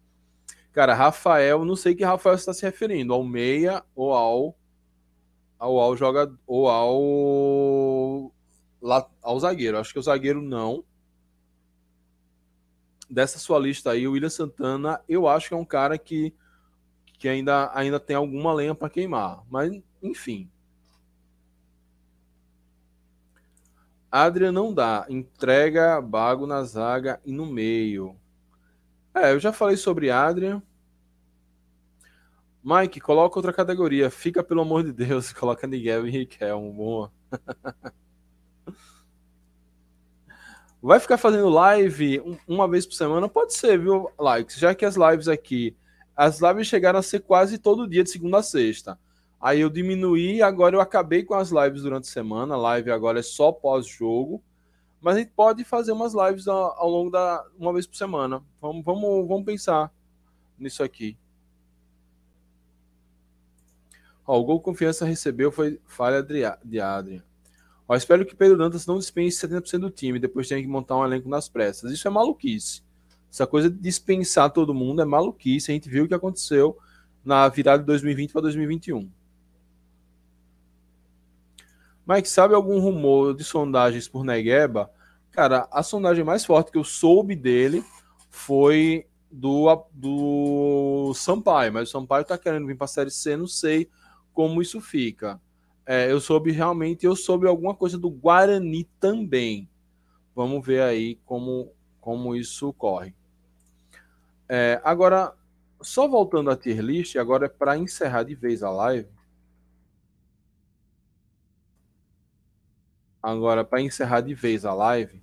Cara, Rafael, não sei que Rafael está se referindo, ao meia ou ao ao, ao jogador ou ao ao zagueiro. Acho que o zagueiro não. Dessa sua lista aí, o William Santana, eu acho que é um cara que que ainda, ainda tem alguma lenha para queimar. Mas, enfim. Adrian não dá. Entrega Bago na zaga e no meio. É, eu já falei sobre Adrian. Mike, coloca outra categoria. Fica, pelo amor de Deus. Coloca Miguel e Riquelme. Boa. Vai ficar fazendo live uma vez por semana? Pode ser, viu, Likes? Já que as lives aqui as lives chegaram a ser quase todo dia, de segunda a sexta. Aí eu diminuí, agora eu acabei com as lives durante a semana. A live agora é só pós-jogo. Mas a gente pode fazer umas lives ao, longo da. uma vez por semana. Vamos, vamos, vamos pensar nisso aqui. Ó, o gol confiança recebeu foi falha de Adrian. Ó, espero que Pedro Dantas não dispense 70% do time, depois tenha que montar um elenco nas pressas. Isso é maluquice. Essa coisa de dispensar todo mundo é maluquice. A gente viu o que aconteceu na virada de 2020 para 2021. Mike, sabe algum rumor de sondagens por Negueba? Cara, a sondagem mais forte que eu soube dele foi do, do Sampaio, mas o Sampaio está querendo vir para a Série C, não sei como isso fica. É, eu soube realmente, eu soube alguma coisa do Guarani também. Vamos ver aí como, como isso corre. É, agora, só voltando à tier list, agora é para encerrar de vez a live. Agora, para encerrar de vez a live.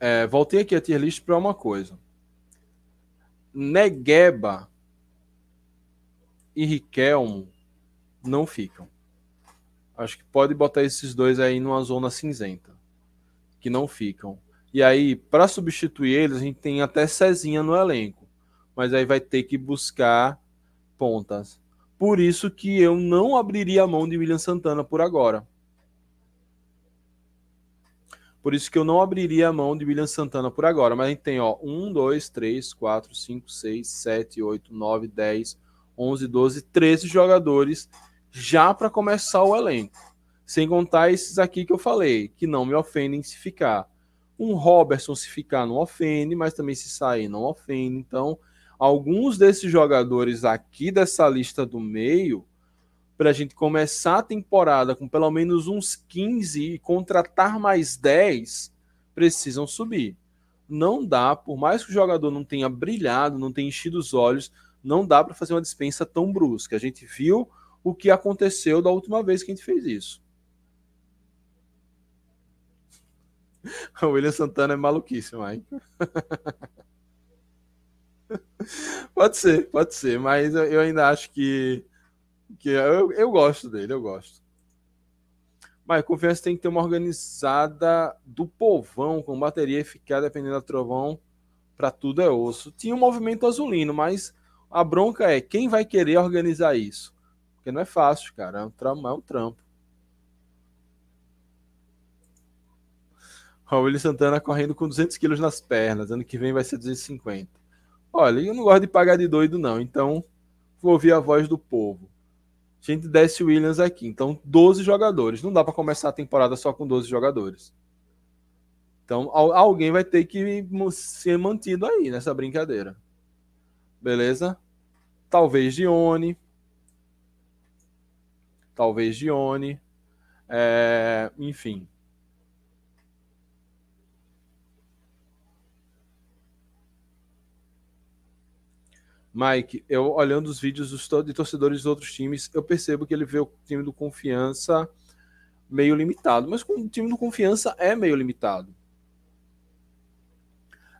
É, voltei aqui a tier list para uma coisa. Negueba e Riquelmo não ficam. Acho que pode botar esses dois aí numa zona cinzenta. Que não ficam. E aí, para substituir eles, a gente tem até Cezinha no elenco. Mas aí vai ter que buscar pontas. Por isso que eu não abriria a mão de William Santana por agora. Por isso que eu não abriria a mão de William Santana por agora. Mas a gente tem, ó, 1, 2, 3, 4, 5, 6, 7, 8, 9, 10, 11, 12, 13 jogadores já para começar o elenco. Sem contar esses aqui que eu falei, que não me ofendem se ficar. Um Robertson, se ficar, não ofende, mas também se sair, não ofende. Então, alguns desses jogadores aqui dessa lista do meio, para a gente começar a temporada com pelo menos uns 15 e contratar mais 10, precisam subir. Não dá, por mais que o jogador não tenha brilhado, não tenha enchido os olhos, não dá para fazer uma dispensa tão brusca. A gente viu o que aconteceu da última vez que a gente fez isso. O William Santana é maluquice, Mike. pode ser, pode ser, mas eu ainda acho que, que eu, eu gosto dele, eu gosto. Mas confiança tem que ter uma organizada do povão, com bateria eficaz, dependendo da trovão, para tudo é osso. Tinha um movimento azulino, mas a bronca é quem vai querer organizar isso? Porque não é fácil, cara, é um trampo. É um trampo. William Santana correndo com 200 quilos nas pernas. Ano que vem vai ser 250. Olha, eu não gosto de pagar de doido, não. Então, vou ouvir a voz do povo. A gente desce Williams aqui. Então, 12 jogadores. Não dá para começar a temporada só com 12 jogadores. Então, alguém vai ter que ser mantido aí nessa brincadeira. Beleza? Talvez Dione. Talvez Dione. É, enfim. Mike, eu olhando os vídeos dos de torcedores de outros times, eu percebo que ele vê o time do Confiança meio limitado. Mas o time do Confiança é meio limitado.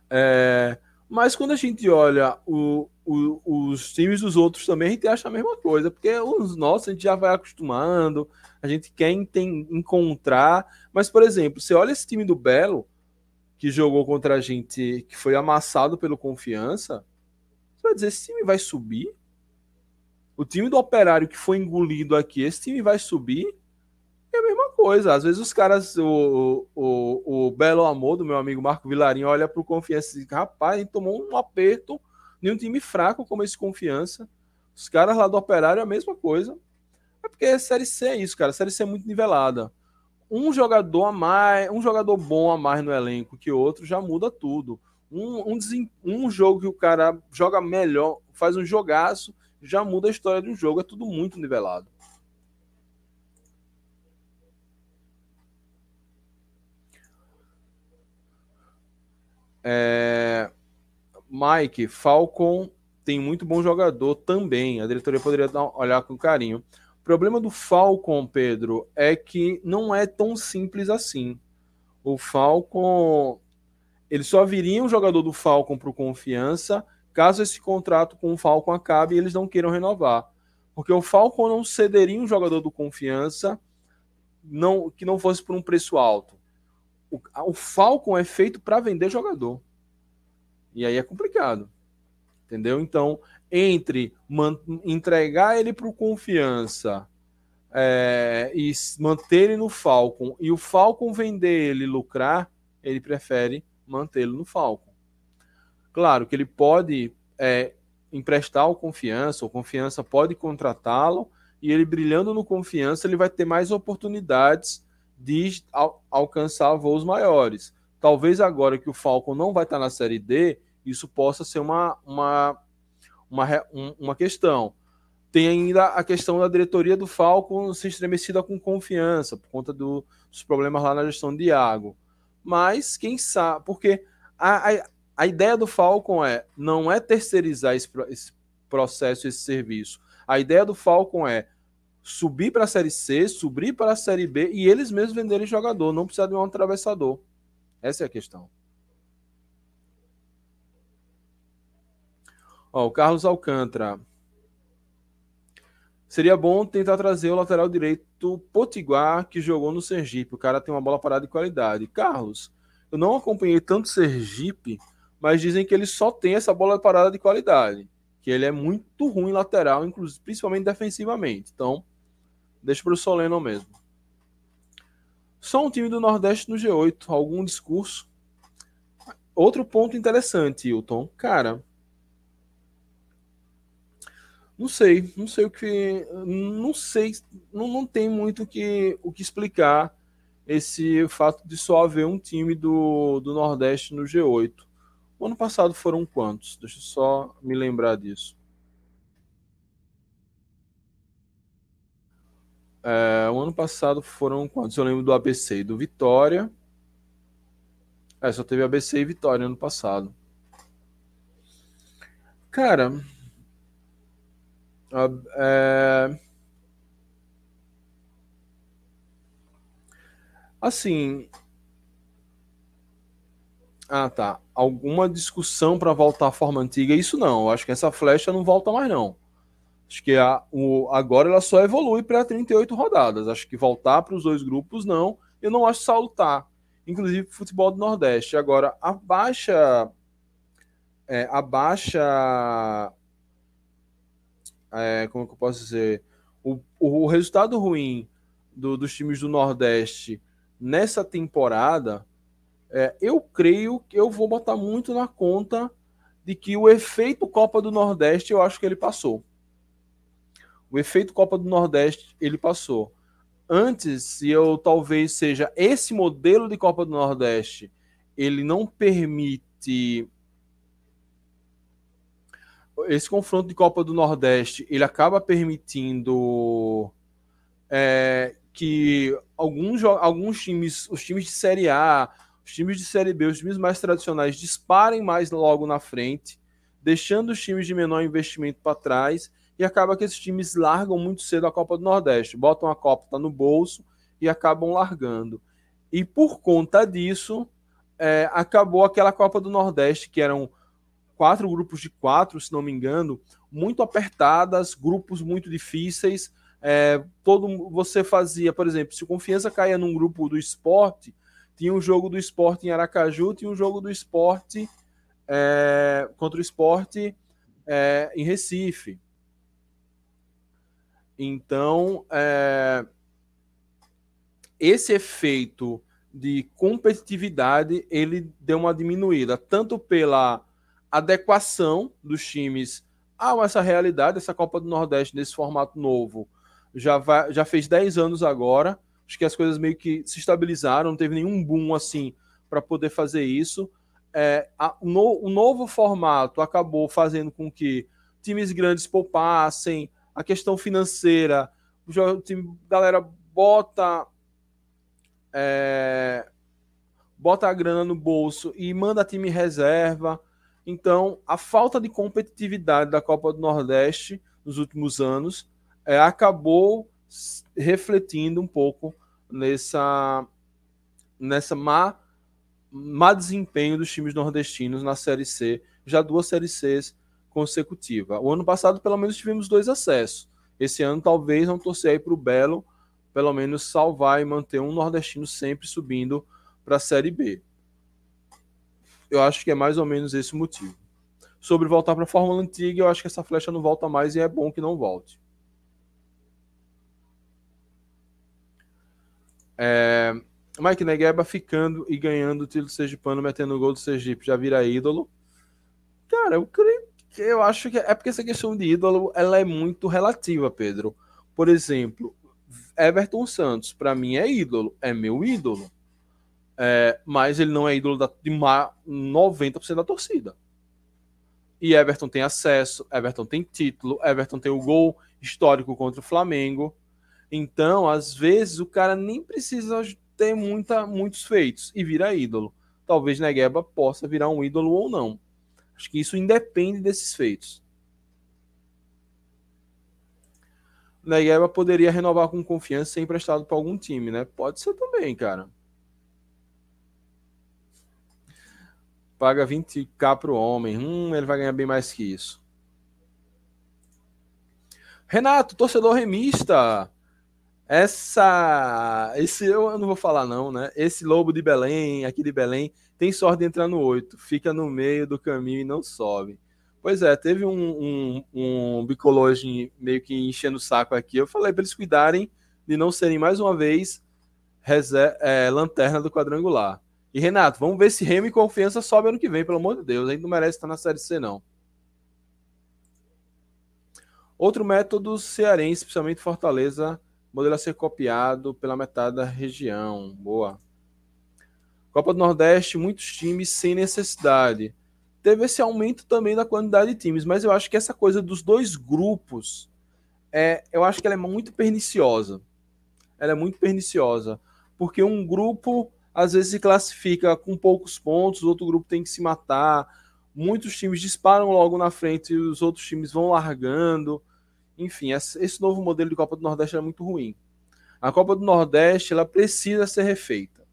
É, mas quando a gente olha o, o, os times dos outros também, a gente acha a mesma coisa, porque os nossos a gente já vai acostumando, a gente quer encontrar. Mas, por exemplo, você olha esse time do Belo, que jogou contra a gente, que foi amassado pelo Confiança, vai dizer: esse time vai subir? O time do Operário que foi engolido aqui, esse time vai subir? É a mesma coisa. Às vezes os caras, o, o, o Belo Amor do meu amigo Marco Vilarinho, olha para o Confiança e diz: rapaz, tomou um aperto de um time fraco como esse Confiança. Os caras lá do Operário é a mesma coisa. É porque a Série C é isso, cara. A Série C é muito nivelada. Um jogador a mais, um jogador bom a mais no elenco que outro já muda tudo. Um, um, um jogo que o cara joga melhor, faz um jogaço, já muda a história um jogo. É tudo muito nivelado. É... Mike, Falcon tem muito bom jogador também. A diretoria poderia dar, olhar com carinho. O problema do Falcon, Pedro, é que não é tão simples assim. O Falcon, ele só viria um jogador do Falcon para o Confiança caso esse contrato com o Falcon acabe e eles não queiram renovar. Porque o Falcon não cederia um jogador do Confiança não, que não fosse por um preço alto. O, o Falcon é feito para vender jogador. E aí é complicado. Entendeu? Então, entre entregar ele para o confiança é, e manter ele no Falcon e o Falcon vender ele lucrar, ele prefere mantê-lo no Falcon. Claro que ele pode é, emprestar o confiança, o confiança pode contratá-lo e ele brilhando no confiança, ele vai ter mais oportunidades de al alcançar voos maiores. Talvez agora que o Falcon não vai estar na Série D, isso possa ser uma, uma, uma, uma questão. Tem ainda a questão da diretoria do Falcon se estremecida com confiança, por conta do, dos problemas lá na gestão de Iago. Mas quem sabe, porque a, a, a ideia do Falcon é não é terceirizar esse, esse processo, esse serviço. A ideia do Falcon é subir para a Série C, subir para a Série B e eles mesmos venderem jogador, não precisa de um atravessador. Essa é a questão. Ó, o Carlos Alcântara. Seria bom tentar trazer o lateral direito Potiguar, que jogou no Sergipe. O cara tem uma bola parada de qualidade. Carlos, eu não acompanhei tanto Sergipe, mas dizem que ele só tem essa bola parada de qualidade. Que ele é muito ruim lateral, inclusive, principalmente defensivamente. Então, Deixa para o Soleno mesmo. Só um time do Nordeste no G8. Algum discurso? Outro ponto interessante, Hilton. Cara, não sei, não sei o que, não sei, não, não tem muito o que, o que explicar esse fato de só haver um time do, do Nordeste no G8. O ano passado foram quantos? Deixa eu só me lembrar disso. É, o ano passado foram quantos? Eu lembro do ABC e do Vitória. É, só teve ABC e Vitória ano passado. Cara, é... assim. Ah, tá. Alguma discussão para voltar à forma antiga? Isso não. Eu acho que essa flecha não volta mais, não. Acho que a, o, agora ela só evolui para 38 rodadas. Acho que voltar para os dois grupos, não. Eu não acho salutar. Inclusive, futebol do Nordeste. Agora, a baixa. É, a baixa. É, como que eu posso dizer? O, o resultado ruim do, dos times do Nordeste nessa temporada É, eu creio que eu vou botar muito na conta de que o efeito Copa do Nordeste eu acho que ele passou. O efeito Copa do Nordeste ele passou. Antes, eu talvez seja esse modelo de Copa do Nordeste, ele não permite esse confronto de Copa do Nordeste, ele acaba permitindo é, que alguns, alguns times, os times de Série A, os times de Série B, os times mais tradicionais disparem mais logo na frente, deixando os times de menor investimento para trás, e acaba que esses times largam muito cedo a Copa do Nordeste, botam a Copa tá no bolso e acabam largando. E por conta disso, é, acabou aquela Copa do Nordeste, que eram quatro grupos de quatro, se não me engano, muito apertadas, grupos muito difíceis. É, todo você fazia, por exemplo, se Confiança caía num grupo do esporte, tinha um jogo do esporte em Aracaju, tinha um jogo do esporte é, contra o esporte é, em Recife. Então, é, esse efeito de competitividade ele deu uma diminuída, tanto pela adequação dos times a essa realidade, essa Copa do Nordeste nesse formato novo. Já, vai, já fez 10 anos agora, acho que as coisas meio que se estabilizaram, não teve nenhum boom assim para poder fazer isso. É, a, no, o novo formato acabou fazendo com que times grandes poupassem, a questão financeira, o time, galera bota é, bota a grana no bolso e manda time reserva. Então, a falta de competitividade da Copa do Nordeste nos últimos anos é, acabou refletindo um pouco nessa, nessa má, má desempenho dos times nordestinos na Série C, já duas Série Cs consecutivas. O ano passado, pelo menos, tivemos dois acessos. Esse ano, talvez, não torcer aí para o Belo, pelo menos salvar e manter um nordestino sempre subindo para a Série B. Eu acho que é mais ou menos esse o motivo. Sobre voltar para a Fórmula Antiga, eu acho que essa flecha não volta mais e é bom que não volte. É, Mike Negueba ficando e ganhando o título Sergipano, metendo o gol do Sergipe, já vira ídolo. Cara, eu creio que eu acho que é porque essa questão de ídolo ela é muito relativa, Pedro. Por exemplo, Everton Santos, para mim é ídolo, é meu ídolo. É, mas ele não é ídolo da, de 90% da torcida. E Everton tem acesso, Everton tem título, Everton tem o gol histórico contra o Flamengo. Então, às vezes, o cara nem precisa ter muita, muitos feitos e vira ídolo. Talvez Negueba possa virar um ídolo ou não. Acho que isso independe desses feitos. Negueba poderia renovar com confiança e ser emprestado para algum time, né? Pode ser também, cara. Paga 20k pro homem. Hum, ele vai ganhar bem mais que isso. Renato, torcedor remista. Essa. Esse eu não vou falar, não, né? Esse lobo de Belém, aqui de Belém, tem sorte de entrar no 8. Fica no meio do caminho e não sobe. Pois é, teve um, um, um meio que enchendo o saco aqui. Eu falei para eles cuidarem de não serem mais uma vez é, lanterna do quadrangular. E Renato, vamos ver se Remo e Confiança sobe ano que vem, pelo amor de Deus. A gente não merece estar na Série C, não. Outro método cearense, especialmente Fortaleza, modelo a ser copiado pela metade da região. Boa. Copa do Nordeste, muitos times sem necessidade. Teve esse aumento também da quantidade de times, mas eu acho que essa coisa dos dois grupos, é, eu acho que ela é muito perniciosa. Ela é muito perniciosa. Porque um grupo às vezes se classifica com poucos pontos, outro grupo tem que se matar. Muitos times disparam logo na frente e os outros times vão largando. Enfim, esse novo modelo de Copa do Nordeste é muito ruim. A Copa do Nordeste ela precisa ser refeita.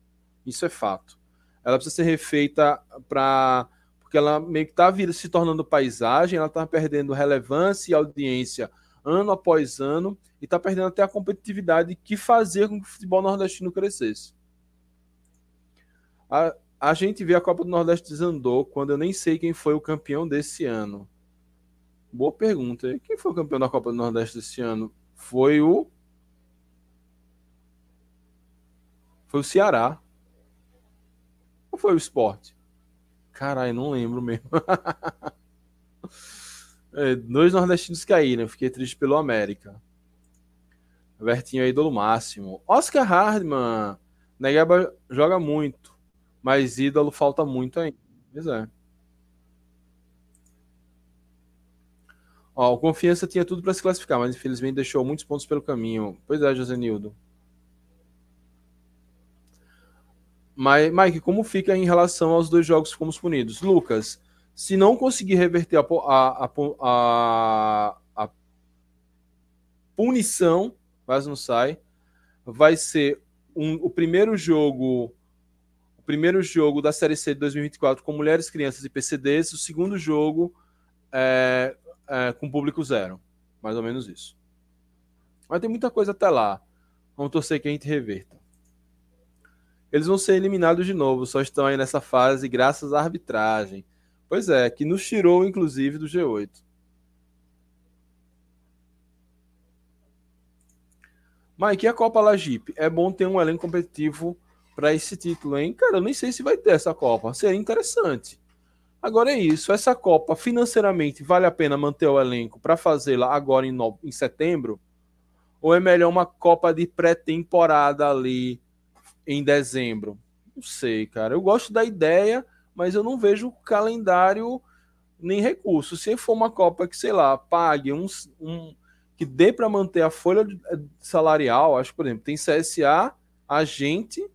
Isso é fato. Ela precisa ser refeita para porque ela meio que está se tornando paisagem, ela está perdendo relevância e audiência ano após ano e está perdendo até a competitividade que fazia com que o futebol nordestino crescesse. A, a gente vê a Copa do Nordeste desandou quando eu nem sei quem foi o campeão desse ano. Boa pergunta. Quem foi o campeão da Copa do Nordeste desse ano? Foi o. Foi o Ceará. Ou foi o esporte? Caralho, não lembro mesmo. é, dois nordestinos caíram. Fiquei triste pelo América. Vertinho é ídolo máximo. Oscar Hardman. Negaba joga muito. Mas ídolo falta muito ainda. Pois é. Ó, o Confiança tinha tudo para se classificar, mas infelizmente deixou muitos pontos pelo caminho. Pois é, José Nildo. Mas, Mike, como fica em relação aos dois jogos que fomos punidos? Lucas, se não conseguir reverter a, a, a, a punição, mas não sai, vai ser um, o primeiro jogo primeiro jogo da Série C de 2024 com mulheres, crianças e PCDs, o segundo jogo é, é, com público zero. Mais ou menos isso. Mas tem muita coisa até lá. Vamos torcer que a gente reverta. Eles vão ser eliminados de novo, só estão aí nessa fase graças à arbitragem. Pois é, que nos tirou, inclusive, do G8. Mike, e a Copa Lagipe? É bom ter um elenco competitivo para esse título, hein? Cara, eu nem sei se vai ter essa Copa. Seria interessante. Agora é isso. Essa Copa, financeiramente, vale a pena manter o elenco para fazê-la agora em, no... em setembro? Ou é melhor uma Copa de pré-temporada ali em dezembro? Não sei, cara. Eu gosto da ideia, mas eu não vejo calendário nem recurso. Se for uma Copa que, sei lá, pague uns, um. que dê para manter a folha eh, salarial, acho que, por exemplo, tem CSA, Agente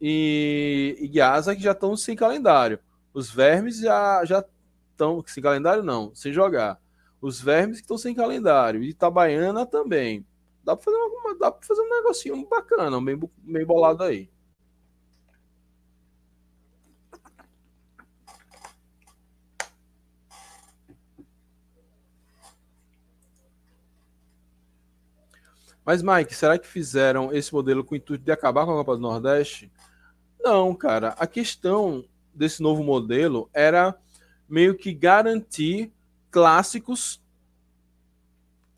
e, e Gaza que já estão sem calendário. Os Vermes já já estão sem calendário, não, sem jogar. Os Vermes que estão sem calendário. E Itabaiana também. Dá para fazer, fazer um negocinho bacana, meio, meio bolado aí. Mas, Mike, será que fizeram esse modelo com o intuito de acabar com a Copa do Nordeste? Não, cara. A questão desse novo modelo era meio que garantir clássicos.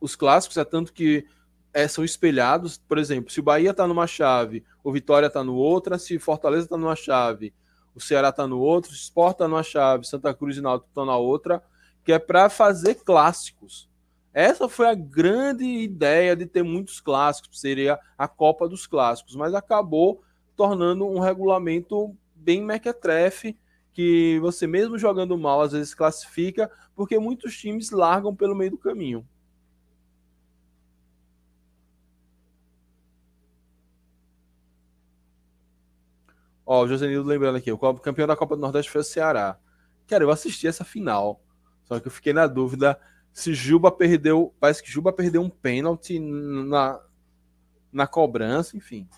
Os clássicos é tanto que é, são espelhados. Por exemplo, se o Bahia está numa chave, o Vitória está no outra, se Fortaleza está numa chave, o Ceará está no outro, o Sport está numa chave, Santa Cruz e Náutico estão na outra, que é para fazer clássicos. Essa foi a grande ideia de ter muitos clássicos, seria a Copa dos Clássicos, mas acabou tornando um regulamento bem mequetrefe, que você mesmo jogando mal às vezes classifica, porque muitos times largam pelo meio do caminho. Ó, o Josenildo lembrando aqui, o campeão da Copa do Nordeste foi o Ceará. Cara, eu assisti essa final. Só que eu fiquei na dúvida se Juba perdeu. Parece que Juba perdeu um pênalti na, na cobrança, enfim.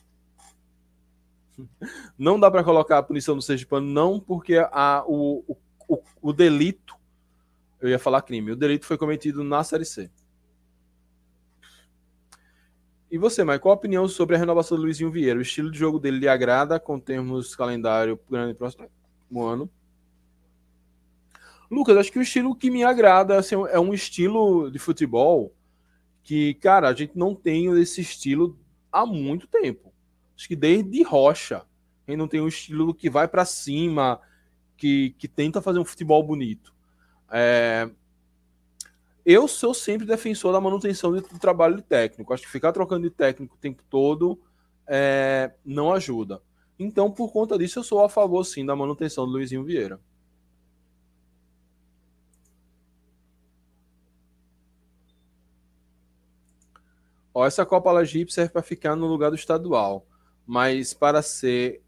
Não dá para colocar a punição do Sergipano, não, porque a, o, o, o delito. Eu ia falar crime. O delito foi cometido na Série C. E você, Mike, qual a opinião sobre a renovação do Luizinho Vieira? O estilo de jogo dele lhe agrada com termos calendário grande próximo ano? Lucas, acho que o estilo que me agrada assim, é um estilo de futebol que, cara, a gente não tem esse estilo há muito tempo. Acho que desde Rocha, gente não tem um estilo que vai para cima, que, que tenta fazer um futebol bonito. É, eu sou sempre defensor da manutenção do trabalho técnico. Acho que ficar trocando de técnico o tempo todo é, não ajuda. Então, por conta disso, eu sou a favor, sim, da manutenção do Luizinho Vieira. Ó, essa Copa Lagipe serve para ficar no lugar do estadual, mas para ser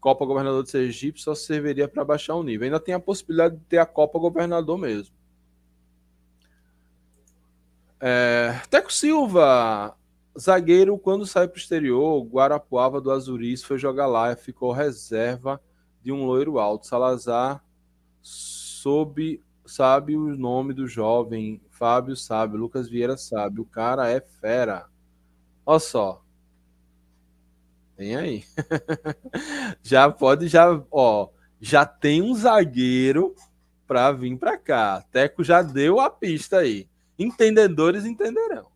Copa Governador de Sergipe só serviria para baixar o nível. Ainda tem a possibilidade de ter a Copa Governador mesmo. É, Teco Silva, zagueiro, quando sai para o exterior, Guarapuava do Azuris foi jogar lá e ficou reserva de um loiro alto. Salazar soube, sabe o nome do jovem, Fábio sabe, Lucas Vieira sabe, o cara é fera. Olha só. Vem aí. já pode, já, ó, já tem um zagueiro para vir para cá. Teco já deu a pista aí. Entendedores entenderão.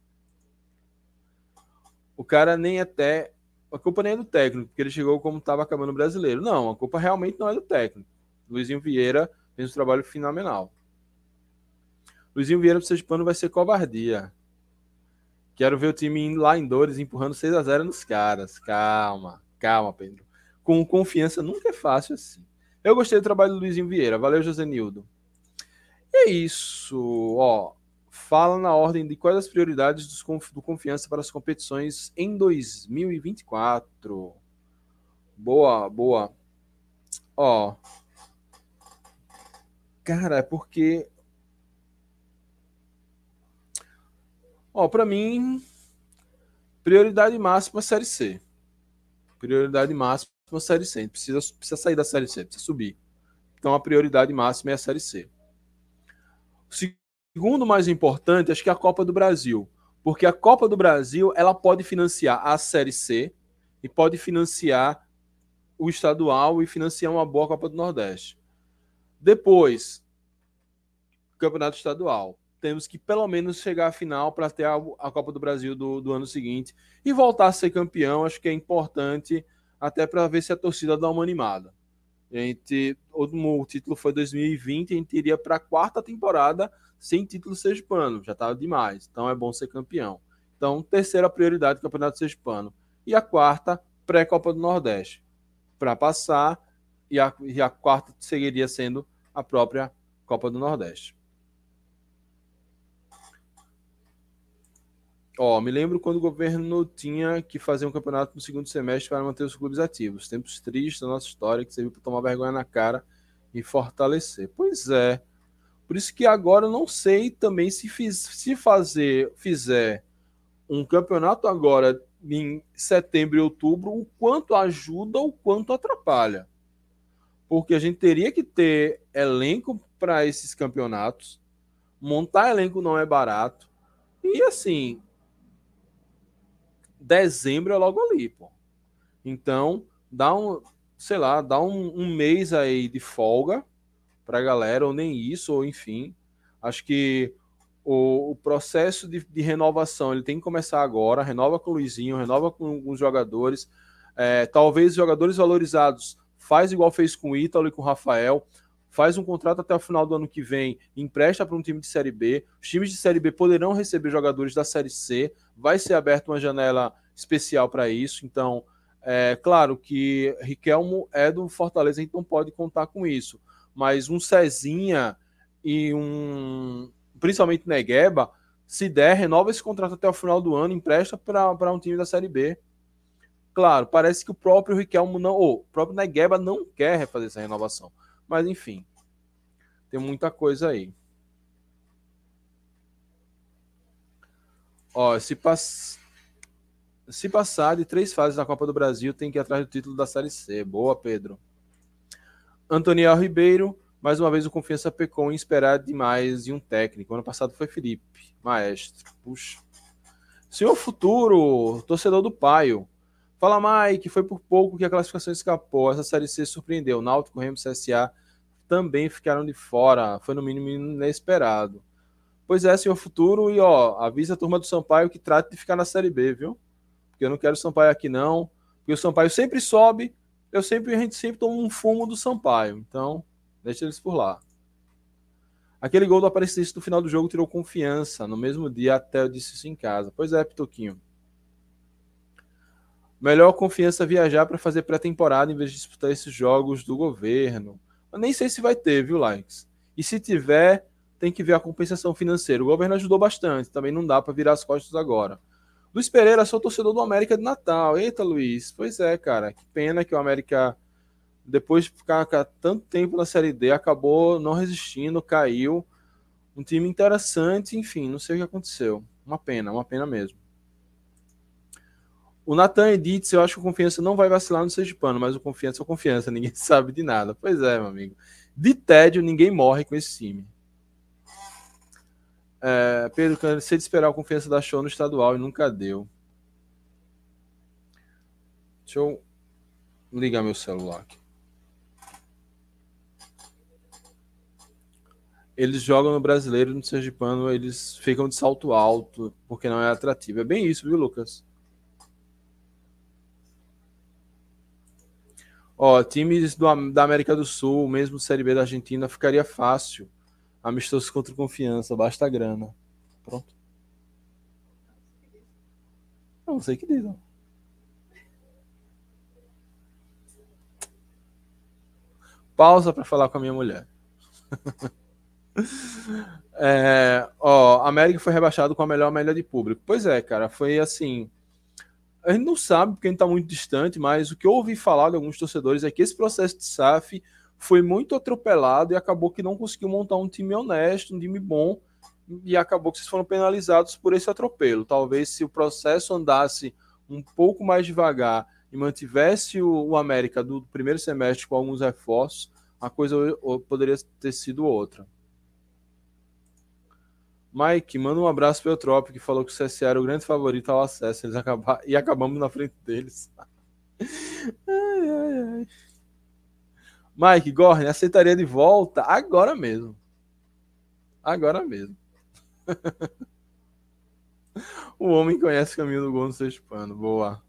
O cara nem até a culpa nem é do técnico, porque ele chegou como estava acabando o brasileiro. Não, a culpa realmente não é do técnico. Luizinho Vieira fez um trabalho fenomenal. Luizinho Vieira pro pano vai ser covardia. Quero ver o time lá em Dores empurrando 6 a 0 nos caras. Calma, calma, Pedro. Com confiança nunca é fácil assim. Eu gostei do trabalho do Luizinho Vieira. Valeu, José Nildo. É isso. Ó, fala na ordem de quais as prioridades do Confiança para as competições em 2024. Boa, boa. Ó. Cara, é porque. Ó, para mim, prioridade máxima Série C. Prioridade máxima Série C. Precisa, precisa sair da Série C, precisa subir. Então a prioridade máxima é a Série C. O segundo mais importante, acho que é a Copa do Brasil. Porque a Copa do Brasil, ela pode financiar a Série C e pode financiar o estadual e financiar uma boa Copa do Nordeste. Depois, Campeonato Estadual. Temos que pelo menos chegar à final para ter a, a, Copa do Brasil do, do ano seguinte e voltar a ser campeão. Acho que é importante até para ver se a torcida dá uma animada. A gente, o título foi 2020, a gente iria para a quarta temporada sem título sergipano, já estava demais, então é bom ser campeão. Então, terceira prioridade, Campeonato Sergipano. E a quarta, pré-Copa do Nordeste, para passar, e a, e a quarta seguiria sendo a própria Copa do Nordeste. Ó, me lembro quando o governo tinha que fazer um campeonato no segundo semestre para manter os clubes ativos. Tempos tristes da nossa história que serviu para tomar vergonha na cara e fortalecer. Pois é. Por isso que agora eu não sei também se, fiz, se fazer, fizer um campeonato agora em setembro e outubro, o quanto ajuda ou quanto atrapalha. Porque a gente teria que ter elenco para esses campeonatos. Montar elenco não é barato. E assim, dezembro é logo ali, pô. Então, dá um, sei lá, dá um, um mês aí de folga pra galera, ou nem isso, ou enfim. Acho que o, o processo de, de, renovação ele tem que começar agora. Renova com o Luizinho, renova com os jogadores. É, talvez jogadores valorizados faz igual fez com o Ítalo e com o Rafael faz um contrato até o final do ano que vem, empresta para um time de Série B. Os times de Série B poderão receber jogadores da Série C. Vai ser aberta uma janela especial para isso. Então, é claro que Riquelmo é do Fortaleza, então pode contar com isso. Mas um Cezinha e um. Principalmente Negueba, se der, renova esse contrato até o final do ano, empresta para um time da Série B. Claro, parece que o próprio Riquelmo não. Ou o próprio Negueba não quer fazer essa renovação. Mas enfim, tem muita coisa aí. Ó, se, pass... se passar de três fases da Copa do Brasil, tem que ir atrás do título da Série C. Boa, Pedro. Antoniel Ribeiro, mais uma vez o Confiança pecou em esperar demais de um técnico. Ano passado foi Felipe, maestro. Puxa. Senhor Futuro, torcedor do Paio. Fala, Mike, foi por pouco que a classificação escapou. Essa Série C surpreendeu. Náutico, Remo, CSA também ficaram de fora. Foi no mínimo inesperado. Pois é, senhor futuro. E ó, avisa a turma do Sampaio que trate de ficar na Série B, viu? Porque eu não quero o Sampaio aqui não. Porque o Sampaio sempre sobe. Eu sempre, a gente sempre toma um fumo do Sampaio. Então, deixa eles por lá. Aquele gol do Aparecidense no final do jogo tirou confiança. No mesmo dia, até eu disse isso em casa. Pois é, Pitoquinho. Melhor confiança viajar para fazer pré-temporada em vez de disputar esses jogos do governo. Eu nem sei se vai ter, viu, Likes? E se tiver, tem que ver a compensação financeira. O governo ajudou bastante, também não dá para virar as costas agora. Luiz Pereira, sou torcedor do América de Natal. Eita, Luiz. Pois é, cara. Que pena que o América, depois de ficar tanto tempo na Série D, acabou não resistindo, caiu. Um time interessante, enfim, não sei o que aconteceu. Uma pena, uma pena mesmo. O Nathan Edits, eu acho que o Confiança não vai vacilar no Sergipano, mas o Confiança é o Confiança, ninguém sabe de nada. Pois é, meu amigo. De tédio, ninguém morre com esse time. É, Pedro, cansei de esperar o Confiança da show no estadual e nunca deu. Deixa eu ligar meu celular aqui. Eles jogam no brasileiro no Sergipano, eles ficam de salto alto, porque não é atrativo. É bem isso, viu, Lucas? Ó, times do, da América do Sul, mesmo Série B da Argentina, ficaria fácil. Amistoso contra confiança, basta grana. Pronto. Não sei o que diz. Pausa para falar com a minha mulher. é, ó, América foi rebaixado com a melhor média de público. Pois é, cara, foi assim. A gente não sabe porque a gente está muito distante, mas o que eu ouvi falar de alguns torcedores é que esse processo de SAF foi muito atropelado e acabou que não conseguiu montar um time honesto, um time bom, e acabou que vocês foram penalizados por esse atropelo. Talvez se o processo andasse um pouco mais devagar e mantivesse o, o América do primeiro semestre com alguns reforços, a coisa poderia ter sido outra. Mike, manda um abraço para o Eutrópio, que falou que o CSA era o grande favorito ao acesso. Eles. E acabamos na frente deles. ai, ai, ai. Mike, Gorne, aceitaria de volta agora mesmo. Agora mesmo. o homem conhece o caminho do gol no seu pano. Boa.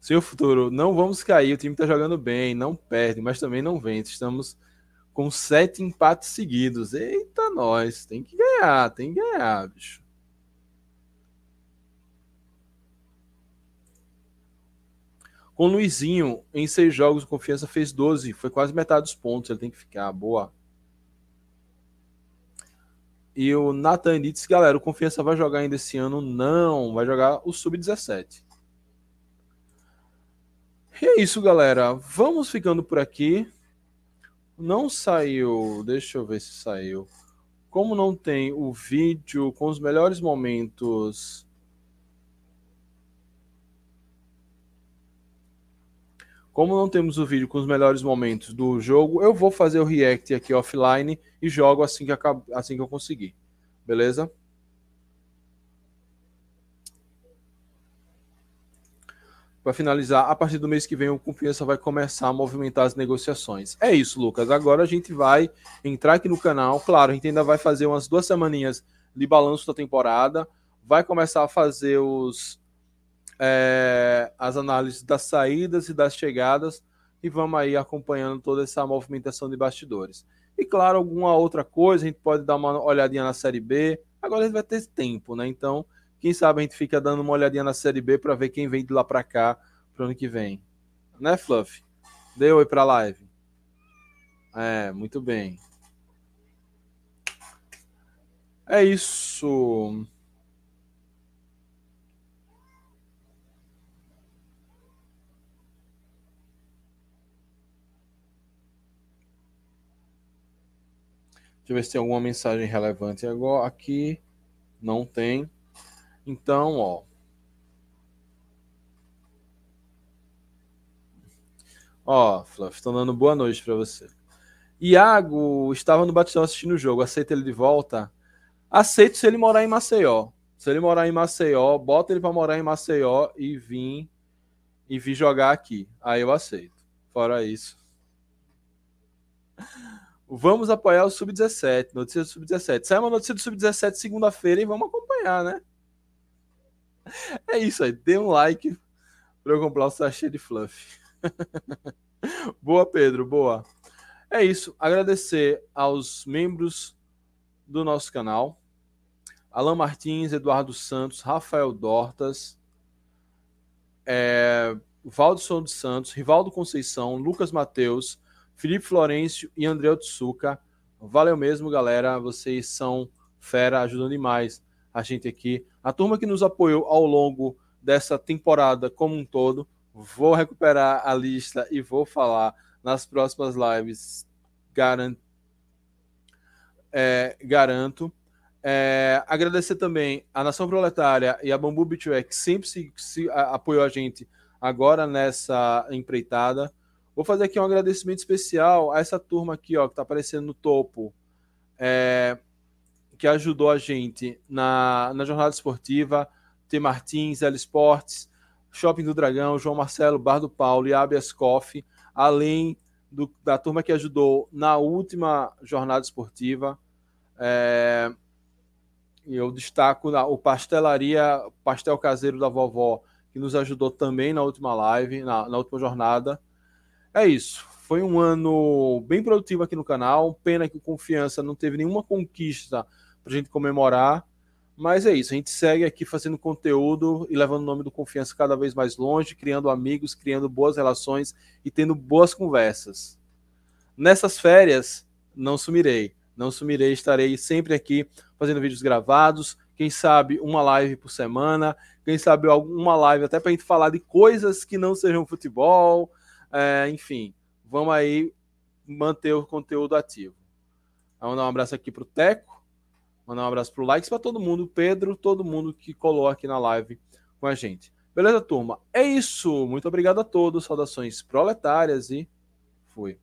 Seu futuro, não vamos cair. O time está jogando bem, não perde, mas também não vence. Estamos com sete empates seguidos. Eita, nós, tem que ganhar, tem que ganhar, bicho. Com o Luizinho, em seis jogos, o Confiança fez 12. Foi quase metade dos pontos. Ele tem que ficar. Boa. E o Nathan disse, galera, o Confiança vai jogar ainda esse ano? Não, vai jogar o Sub-17. E é isso, galera. Vamos ficando por aqui. Não saiu. Deixa eu ver se saiu. Como não tem o vídeo com os melhores momentos. Como não temos o vídeo com os melhores momentos do jogo, eu vou fazer o react aqui offline e jogo assim que, assim que eu conseguir. Beleza? Para finalizar, a partir do mês que vem o Confiança vai começar a movimentar as negociações. É isso, Lucas. Agora a gente vai entrar aqui no canal. Claro, a gente ainda vai fazer umas duas semaninhas de balanço da temporada. Vai começar a fazer os é, as análises das saídas e das chegadas e vamos aí acompanhando toda essa movimentação de bastidores. E claro, alguma outra coisa, a gente pode dar uma olhadinha na Série B. Agora a gente vai ter tempo, né? Então, quem sabe a gente fica dando uma olhadinha na Série B para ver quem vem de lá para cá pro ano que vem. Né, Fluff? Dê oi pra live. É, muito bem. É isso. Deixa eu ver se tem alguma mensagem relevante agora aqui. Não tem. Então, ó. Ó, Fluff, estão dando boa noite para você. Iago estava no Batistão assistindo o jogo. Aceita ele de volta? Aceito se ele morar em Maceió. Se ele morar em Maceió, bota ele para morar em Maceió e vir e vir jogar aqui. Aí eu aceito. Fora isso. Vamos apoiar o Sub-17. Notícia do Sub-17. Sai uma notícia do Sub-17 segunda-feira e vamos acompanhar, né? É isso aí. Dê um like para eu comprar o sachê de fluff. boa, Pedro. Boa. É isso. Agradecer aos membros do nosso canal. Alan Martins, Eduardo Santos, Rafael Dortas, é, Valdson dos Santos, Rivaldo Conceição, Lucas Mateus, Felipe Florencio e André Otsuka. Valeu mesmo, galera. Vocês são fera, ajudam demais a gente aqui. A turma que nos apoiou ao longo dessa temporada como um todo. Vou recuperar a lista e vou falar nas próximas lives. Garanto. É, garanto. É, agradecer também a Nação Proletária e a Bambu Bitway, que sempre se, se apoiou a gente agora nessa empreitada. Vou fazer aqui um agradecimento especial a essa turma aqui, ó, que está aparecendo no topo. É, que ajudou a gente na, na jornada esportiva, T. Martins, L Sports, Shopping do Dragão, João Marcelo, Bar do Paulo e Abias Coffee, além do, da turma que ajudou na última jornada esportiva. É, eu destaco o Pastelaria Pastel Caseiro da Vovó, que nos ajudou também na última live, na, na última jornada. É isso. Foi um ano bem produtivo aqui no canal. Pena que o Confiança não teve nenhuma conquista para a gente comemorar. Mas é isso, a gente segue aqui fazendo conteúdo e levando o nome do Confiança cada vez mais longe, criando amigos, criando boas relações e tendo boas conversas. Nessas férias, não sumirei. Não sumirei, estarei sempre aqui fazendo vídeos gravados, quem sabe uma live por semana, quem sabe alguma live até para a gente falar de coisas que não sejam futebol, é, enfim, vamos aí manter o conteúdo ativo. Vamos dar um abraço aqui para o Teco, Mandar um abraço pro likes para todo mundo, Pedro, todo mundo que colou aqui na live com a gente. Beleza, turma? É isso. Muito obrigado a todos. Saudações proletárias e fui.